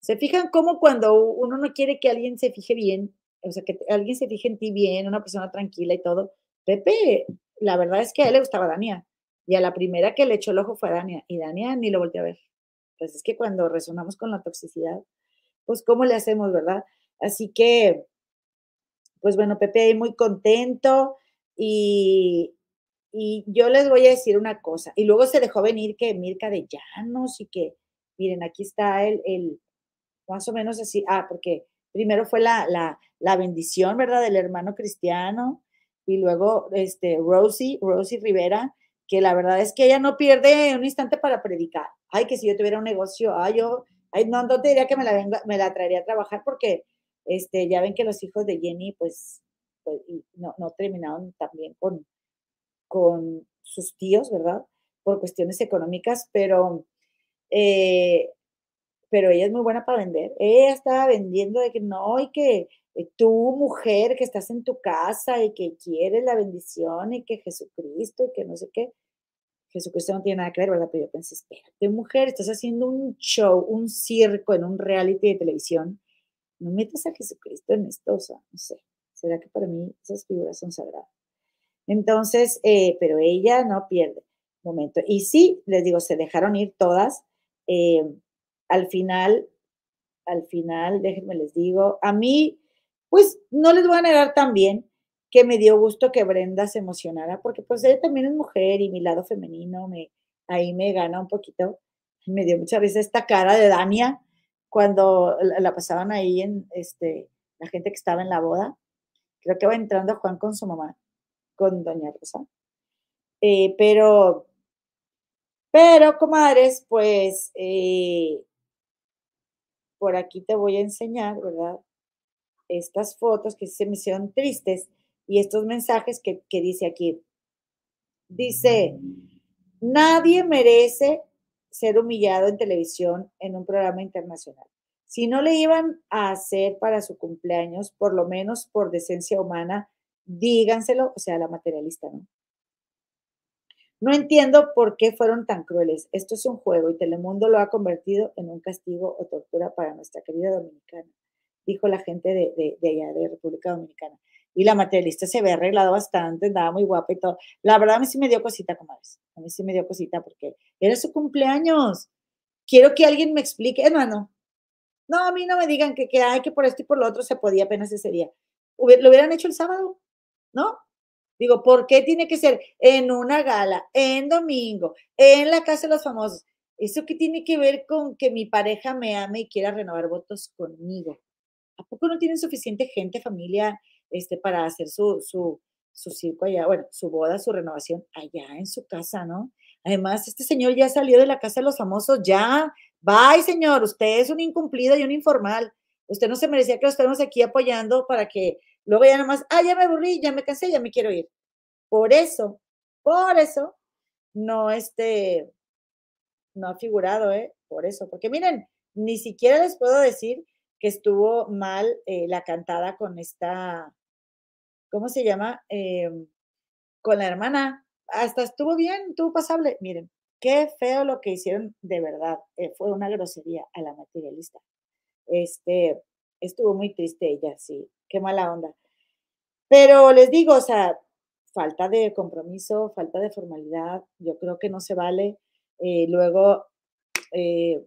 se fijan cómo cuando uno no quiere que alguien se fije bien, o sea, que alguien se fije en ti bien, una persona tranquila y todo. Pepe, la verdad es que a él le gustaba Dania. Y a la primera que le echó el ojo fue a Dania. Y Dania ni lo volteó a ver. Pues es que cuando resonamos con la toxicidad, pues ¿cómo le hacemos, verdad? Así que, pues bueno, Pepe ahí muy contento. Y, y yo les voy a decir una cosa. Y luego se dejó venir que Mirka de Llanos y que, miren, aquí está el, el más o menos así. Ah, porque primero fue la, la, la, bendición, ¿verdad?, del hermano cristiano, y luego este, Rosie, Rosie Rivera, que la verdad es que ella no pierde un instante para predicar. Ay, que si yo tuviera un negocio, ay, yo, ay, no, no te diría que me la, venga, me la traería a trabajar porque este, ya ven que los hijos de Jenny, pues, pues no, no terminaron también con, con sus tíos, ¿verdad? Por cuestiones económicas, pero eh, pero ella es muy buena para vender. Ella estaba vendiendo de que no, y que eh, tú, mujer, que estás en tu casa y que quieres la bendición y que Jesucristo y que no sé qué. Jesucristo no tiene nada que ver, ¿verdad? Pero yo pensé, espérate, mujer, estás haciendo un show, un circo en un reality de televisión. No metas a Jesucristo en esto, o no sé. ¿Será que para mí esas figuras son sagradas? Entonces, eh, pero ella no pierde momento. Y sí, les digo, se dejaron ir todas. Eh, al final, al final, déjenme les digo, a mí, pues no les voy a negar también que me dio gusto que Brenda se emocionara, porque pues ella también es mujer y mi lado femenino me, ahí me gana un poquito. Me dio muchas veces esta cara de Dania cuando la, la pasaban ahí en este, la gente que estaba en la boda. Creo que va entrando Juan con su mamá, con Doña Rosa. Eh, pero, pero, comadres, pues eh, por aquí te voy a enseñar, ¿verdad? Estas fotos que se me hicieron tristes y estos mensajes que, que dice aquí. Dice, nadie merece ser humillado en televisión en un programa internacional. Si no le iban a hacer para su cumpleaños, por lo menos por decencia humana, díganselo, o sea, la materialista, ¿no? No entiendo por qué fueron tan crueles. Esto es un juego y Telemundo lo ha convertido en un castigo o tortura para nuestra querida dominicana, dijo la gente de, de, allá, de República Dominicana. Y la materialista se ve arreglado bastante, andaba muy guapa y todo. La verdad, a mí sí me dio cosita, comadres. A mí sí me dio cosita porque era su cumpleaños. Quiero que alguien me explique, hermano. No, a mí no me digan que, que, hay que por esto y por lo otro se podía apenas ese día. Lo hubieran hecho el sábado, ¿no? Digo, ¿por qué tiene que ser en una gala, en domingo, en la casa de los famosos? ¿Eso qué tiene que ver con que mi pareja me ame y quiera renovar votos conmigo? ¿A poco no tienen suficiente gente, familia, este, para hacer su, su, su circo allá, bueno, su boda, su renovación allá en su casa, ¿no? Además, este señor ya salió de la casa de los famosos, ya, bye, señor, usted es un incumplido y un informal. Usted no se merecía que lo estemos aquí apoyando para que Luego ya nomás, ah, ya me aburrí, ya me cansé, ya me quiero ir. Por eso, por eso, no este, no ha figurado, ¿eh? Por eso, porque miren, ni siquiera les puedo decir que estuvo mal eh, la cantada con esta, ¿cómo se llama? Em, con la hermana. Hasta estuvo bien, estuvo pasable. Miren, qué feo lo que hicieron de verdad. Eh, fue una grosería a la materialista. Este, estuvo muy triste ella, sí qué mala onda. Pero les digo, o sea, falta de compromiso, falta de formalidad, yo creo que no se vale. Eh, luego eh,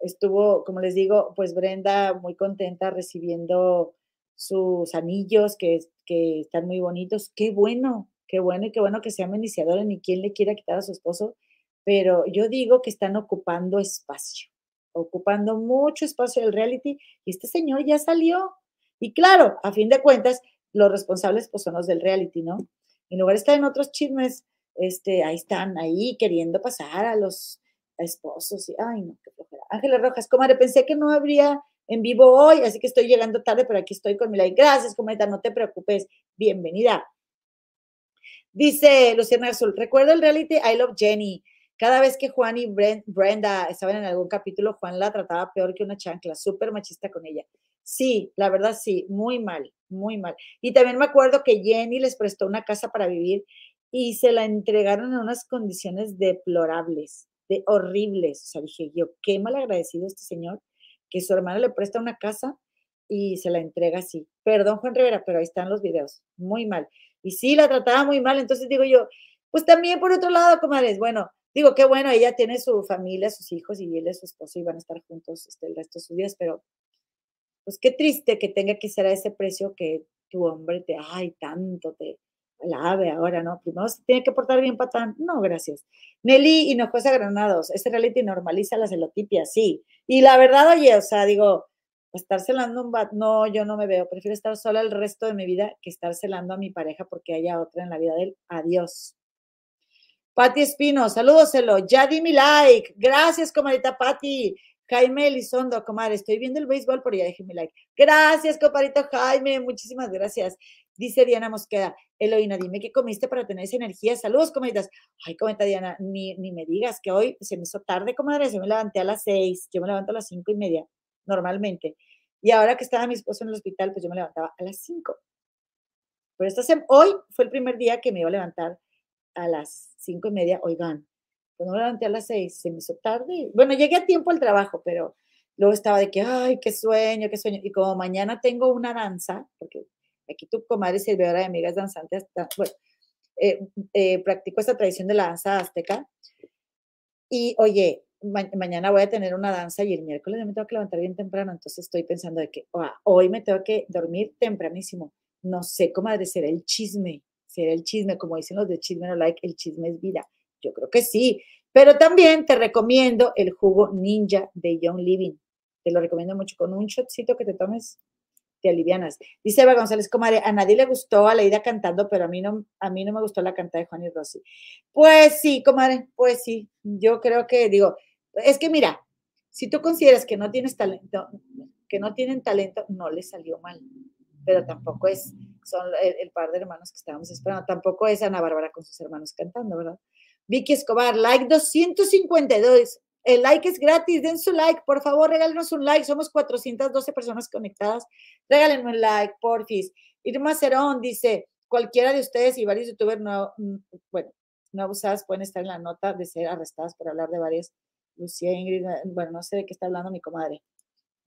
estuvo, como les digo, pues Brenda muy contenta recibiendo sus anillos que, que están muy bonitos. Qué bueno, qué bueno y qué bueno que sean iniciadores, ni quien le quiera quitar a su esposo, pero yo digo que están ocupando espacio, ocupando mucho espacio del reality y este señor ya salió, y claro, a fin de cuentas, los responsables pues son los del reality, ¿no? En lugar de estar en otros chismes, este, ahí están, ahí queriendo pasar a los esposos. Y, ay, no, qué flojera. Ángeles Rojas, comadre, pensé que no habría en vivo hoy, así que estoy llegando tarde, pero aquí estoy con mi like. Gracias, comadre, no te preocupes. Bienvenida. Dice Luciana Azul, recuerdo el reality I Love Jenny. Cada vez que Juan y Brenda estaban en algún capítulo, Juan la trataba peor que una chancla, súper machista con ella. Sí, la verdad sí, muy mal, muy mal. Y también me acuerdo que Jenny les prestó una casa para vivir y se la entregaron en unas condiciones deplorables, de horribles. O sea, dije yo, qué mal agradecido este señor que su hermano le presta una casa y se la entrega así. Perdón, Juan Rivera, pero ahí están los videos. Muy mal. Y sí, la trataba muy mal. Entonces digo yo, pues también por otro lado, comadres, bueno, digo, qué bueno, ella tiene su familia, sus hijos y él es su esposo y van a estar juntos este, el resto de sus días, pero pues qué triste que tenga que ser a ese precio que tu hombre te, ay, tanto te lave ahora, ¿no? Primero se tiene que portar bien patán. No, gracias. Nelly Hinojosa Granados, ese reality normaliza la celotipia, sí. Y la verdad, oye, o sea, digo, estar celando un bat, no, yo no me veo. Prefiero estar sola el resto de mi vida que estar celando a mi pareja porque haya otra en la vida de él. Adiós. Pati Espino, salúdoselo. Ya di mi like. Gracias, comadita Pati. Jaime Elizondo, comadre, estoy viendo el béisbol, por ya dejé mi like. Gracias, compadrito Jaime, muchísimas gracias. Dice Diana Mosqueda, Eloína, dime qué comiste para tener esa energía. Saludos, comaditas. Ay, comenta Diana, ni, ni me digas que hoy se me hizo tarde, comadre, yo me levanté a las seis, yo me levanto a las cinco y media, normalmente. Y ahora que estaba mi esposo en el hospital, pues yo me levantaba a las cinco. Pero esta hoy fue el primer día que me iba a levantar a las cinco y media, oigan, no me levanté a las seis, se me hizo tarde. Bueno, llegué a tiempo al trabajo, pero luego estaba de que, ay, qué sueño, qué sueño. Y como mañana tengo una danza, porque aquí tu comadre servidora de amigas danzantes, bueno, eh, eh, practico esta tradición de la danza azteca. Y oye, mañana voy a tener una danza y el miércoles me tengo que levantar bien temprano, entonces estoy pensando de que hoy me tengo que dormir tempranísimo. No sé, comadre, será el chisme, será el chisme, como dicen los de Chisme No Like, el chisme es vida. Yo creo que sí. Pero también te recomiendo el jugo ninja de Young Living. Te lo recomiendo mucho. Con un shotcito que te tomes, te alivianas. Dice Eva González, comadre, a nadie le gustó a ida cantando, pero a mí no, a mí no me gustó la cantada de Juan y Rosy. Pues sí, comadre, pues sí. Yo creo que, digo, es que mira, Si tú consideras que no tienes talento, que no tienen talento, no les salió mal. Pero tampoco es, son el, el par de hermanos que estábamos esperando, tampoco es Ana Bárbara con sus hermanos cantando, ¿verdad? Vicky Escobar, like 252. El like es gratis, den su like, por favor, regálenos un like. Somos 412 personas conectadas. Regálenme un like, porfis. Irma Cerón dice, cualquiera de ustedes y varios youtubers no, bueno, no abusadas pueden estar en la nota de ser arrestadas por hablar de varias. Lucía Ingrid, bueno, no sé de qué está hablando mi comadre.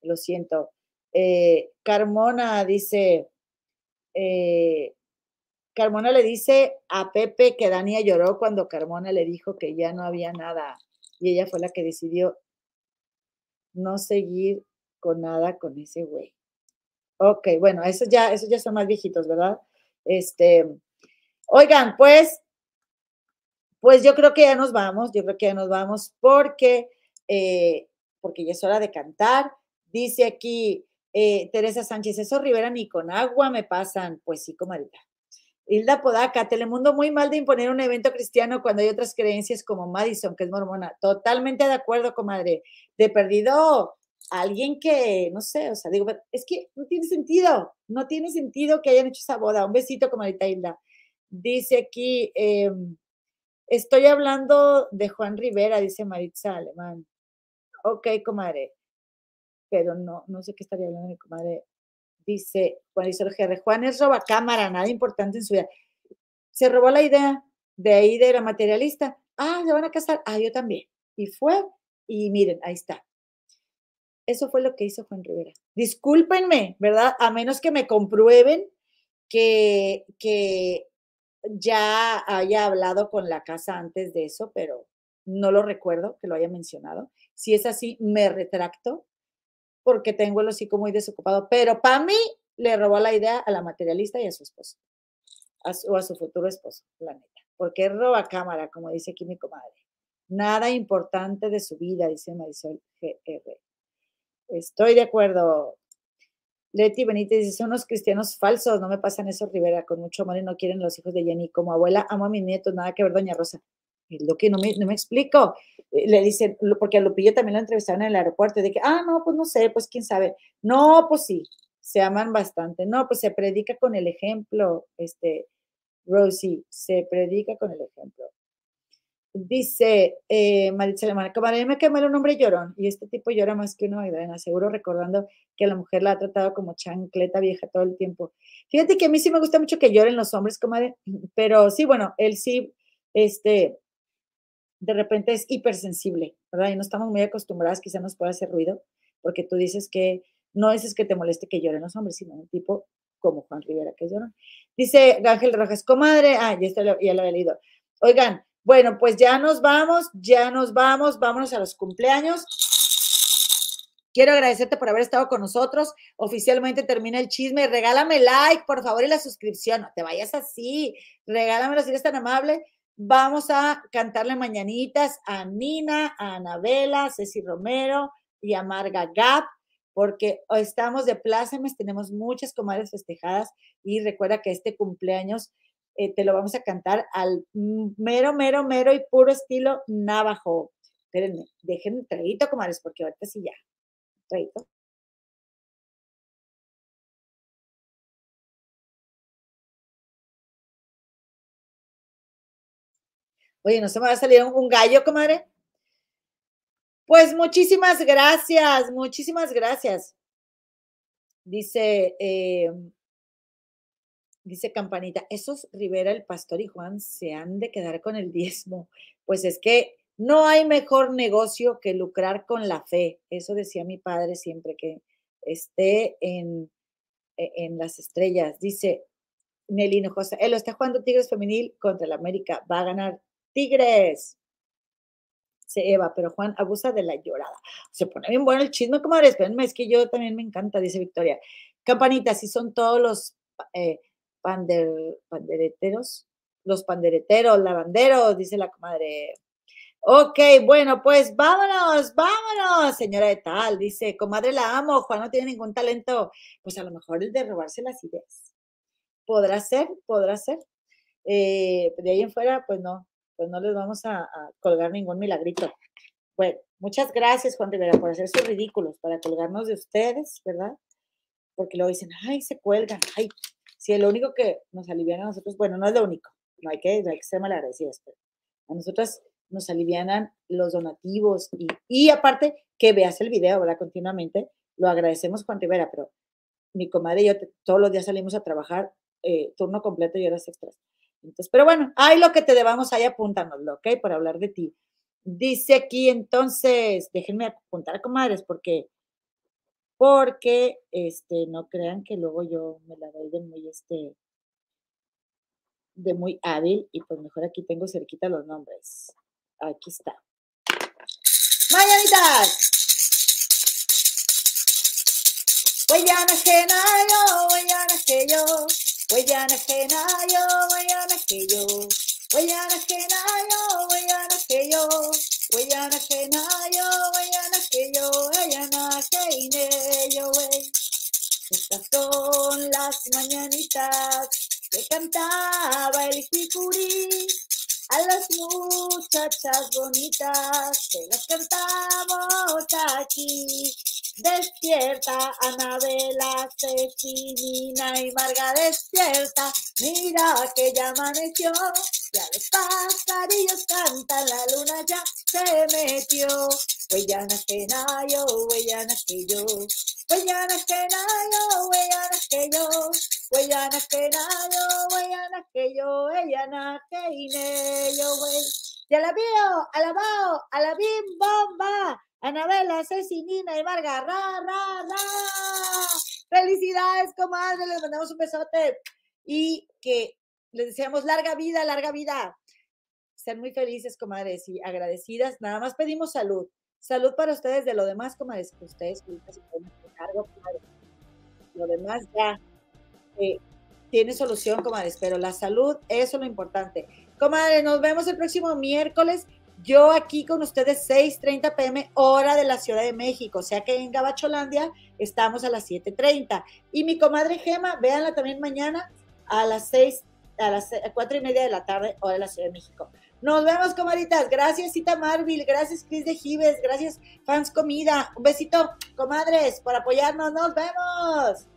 Lo siento. Eh, Carmona dice, eh, Carmona le dice a Pepe que Dania lloró cuando Carmona le dijo que ya no había nada y ella fue la que decidió no seguir con nada con ese güey. Ok, bueno, esos ya, esos ya son más viejitos, ¿verdad? Este, oigan, pues, pues yo creo que ya nos vamos, yo creo que ya nos vamos porque, eh, porque ya es hora de cantar. Dice aquí eh, Teresa Sánchez, eso Rivera ni con agua me pasan. Pues sí, comadita. Hilda Podaca, Telemundo muy mal de imponer un evento cristiano cuando hay otras creencias como Madison, que es mormona. Totalmente de acuerdo, comadre. De perdido, alguien que, no sé, o sea, digo, es que no tiene sentido, no tiene sentido que hayan hecho esa boda. Un besito, comadita Hilda. Dice aquí, em, estoy hablando de Juan Rivera, dice Maritza Alemán. Ok, comadre. Pero no, no sé qué estaría hablando mi comadre dice Juan GR, Juan es roba cámara, nada importante en su vida. Se robó la idea de ahí de la materialista. Ah, se van a casar. Ah, yo también. Y fue, y miren, ahí está. Eso fue lo que hizo Juan Rivera. Discúlpenme, ¿verdad? A menos que me comprueben que, que ya haya hablado con la casa antes de eso, pero no lo recuerdo que lo haya mencionado. Si es así, me retracto porque tengo el hocico muy desocupado. Pero para mí le robó la idea a la materialista y a su esposo, o a su futuro esposo, la neta. Porque roba cámara, como dice aquí mi comadre. Nada importante de su vida, dice Marisol GR. Estoy de acuerdo. Leti Benítez dice, son los cristianos falsos, no me pasan eso, Rivera, con mucho amor y no quieren los hijos de Jenny. Como abuela, amo a mis nietos, nada que ver, doña Rosa. Es lo que no me, no me explico. Eh, le dicen, porque a Lupillo también lo entrevistaron en el aeropuerto, de que, ah, no, pues no sé, pues quién sabe. No, pues sí, se aman bastante. No, pues se predica con el ejemplo, este, Rosie, se predica con el ejemplo. Dice eh, Maritza camarada, me quemé un hombre llorón, y este tipo llora más que una Magdalena, seguro recordando que la mujer la ha tratado como chancleta vieja todo el tiempo. Fíjate que a mí sí me gusta mucho que lloren los hombres, comadre, pero sí, bueno, él sí, este, de repente es hipersensible, ¿verdad? Y no estamos muy acostumbradas, quizá nos pueda hacer ruido, porque tú dices que no es, que te moleste que lloren los hombres, sino un tipo como Juan Rivera que lloran. Dice Ángel Rojas, comadre, ah, ya, está, ya lo he leído. Oigan, bueno, pues ya nos vamos, ya nos vamos, vámonos a los cumpleaños. Quiero agradecerte por haber estado con nosotros. Oficialmente termina el chisme. Regálame like, por favor, y la suscripción. No te vayas así. Regálamelo si eres tan amable. Vamos a cantarle mañanitas a Nina, a Anabela, a Ceci Romero y a Marga Gap, porque estamos de plácemes, tenemos muchas comadres festejadas y recuerda que este cumpleaños eh, te lo vamos a cantar al mero, mero, mero y puro estilo navajo. Espérenme, dejen un traguito, comadres, porque ahorita sí ya. Traguito. Oye, ¿no se me va a salir un gallo, comadre? Pues muchísimas gracias, muchísimas gracias. Dice, eh, dice Campanita, esos Rivera, el pastor y Juan se han de quedar con el diezmo. Pues es que no hay mejor negocio que lucrar con la fe. Eso decía mi padre siempre, que esté en, e, en las estrellas. Dice Nelly Hinojosa, él lo está jugando Tigres Femenil contra el América. Va a ganar Tigres. Se Eva, pero Juan abusa de la llorada. Se pone bien bueno el chisme, comadre. Espérenme, es que yo también me encanta, dice Victoria. Campanita, si son todos los eh, pandereteros, los pandereteros, lavanderos, dice la comadre. Ok, bueno, pues vámonos, vámonos, señora de tal, dice, comadre la amo, Juan no tiene ningún talento, pues a lo mejor el de robarse las ideas. Podrá ser, podrá ser. Eh, de ahí en fuera, pues no, pues no les vamos a, colgar ningún milagrito. Bueno, muchas gracias, Juan Rivera, por hacer sus ridículos, para colgarnos de ustedes, ¿verdad? Porque luego dicen, ay, se cuelgan, ay, si es lo único que nos alivian a nosotros, bueno, no es lo único, no hay que, no hay que ser malagradecidos, pero a nosotras nos alivianan los donativos y, y aparte que veas el video, ¿verdad? Continuamente, lo agradecemos, Juan Rivera, pero mi comadre y yo te- todos los días salimos a trabajar eh, turno completo y horas extras. Pero bueno, hay lo que te debamos, ahí apúntanoslo, ¿ok? Por hablar de ti. Dice aquí entonces, déjenme apuntar, comadres, porque, porque, este, no crean que luego yo me la doy de muy, este, de muy hábil y pues mejor aquí tengo cerquita los nombres. Aquí está. Mañanitas. Huellana ajena yo, huellana que yo, huellana ajena yo, huellana que yo, huellana ajena yo, huellana que yo, huellana ajena yo, huellana que yo, huellana que yo. Estas son las mañanitas que cantaba el jicurí a las muchachas bonitas que las cantamos aquí. Despierta, Anabela, Cecilia y Marga, despierta. Mira que ya amaneció, ya los pajarillos cantan, la luna ya se metió. Huellana que nayo, huellana que yo, huellana que nayo, huellana que yo, huellana que nayo, huellana que yo, huellana que ine yo, wey. Ya la veo, alabao, alabim, bomba. Anabela, Ceci, Nina y Marga, ra, ra, ra. Felicidades, comadre, les mandamos un besote y que les deseamos larga vida, larga vida. Ser muy felices, comadres, y agradecidas. Nada más pedimos salud. Salud para ustedes, de lo demás, comadres, que ustedes cargo, comadres. Lo demás ya eh, tiene solución, comadres, pero la salud, eso es lo importante. Comadre, nos vemos el próximo miércoles. Yo aquí con ustedes 6:30 pm hora de la Ciudad de México, o sea que en Gabacholandia estamos a las 7:30. Y mi comadre Gema, véanla también mañana a las 6, a las 4 y media de la tarde, hora de la Ciudad de México. Nos vemos, comadritas. Gracias, Cita Marville. Gracias, Cris de Gives. Gracias, Fans Comida. Un besito, comadres, por apoyarnos. Nos vemos.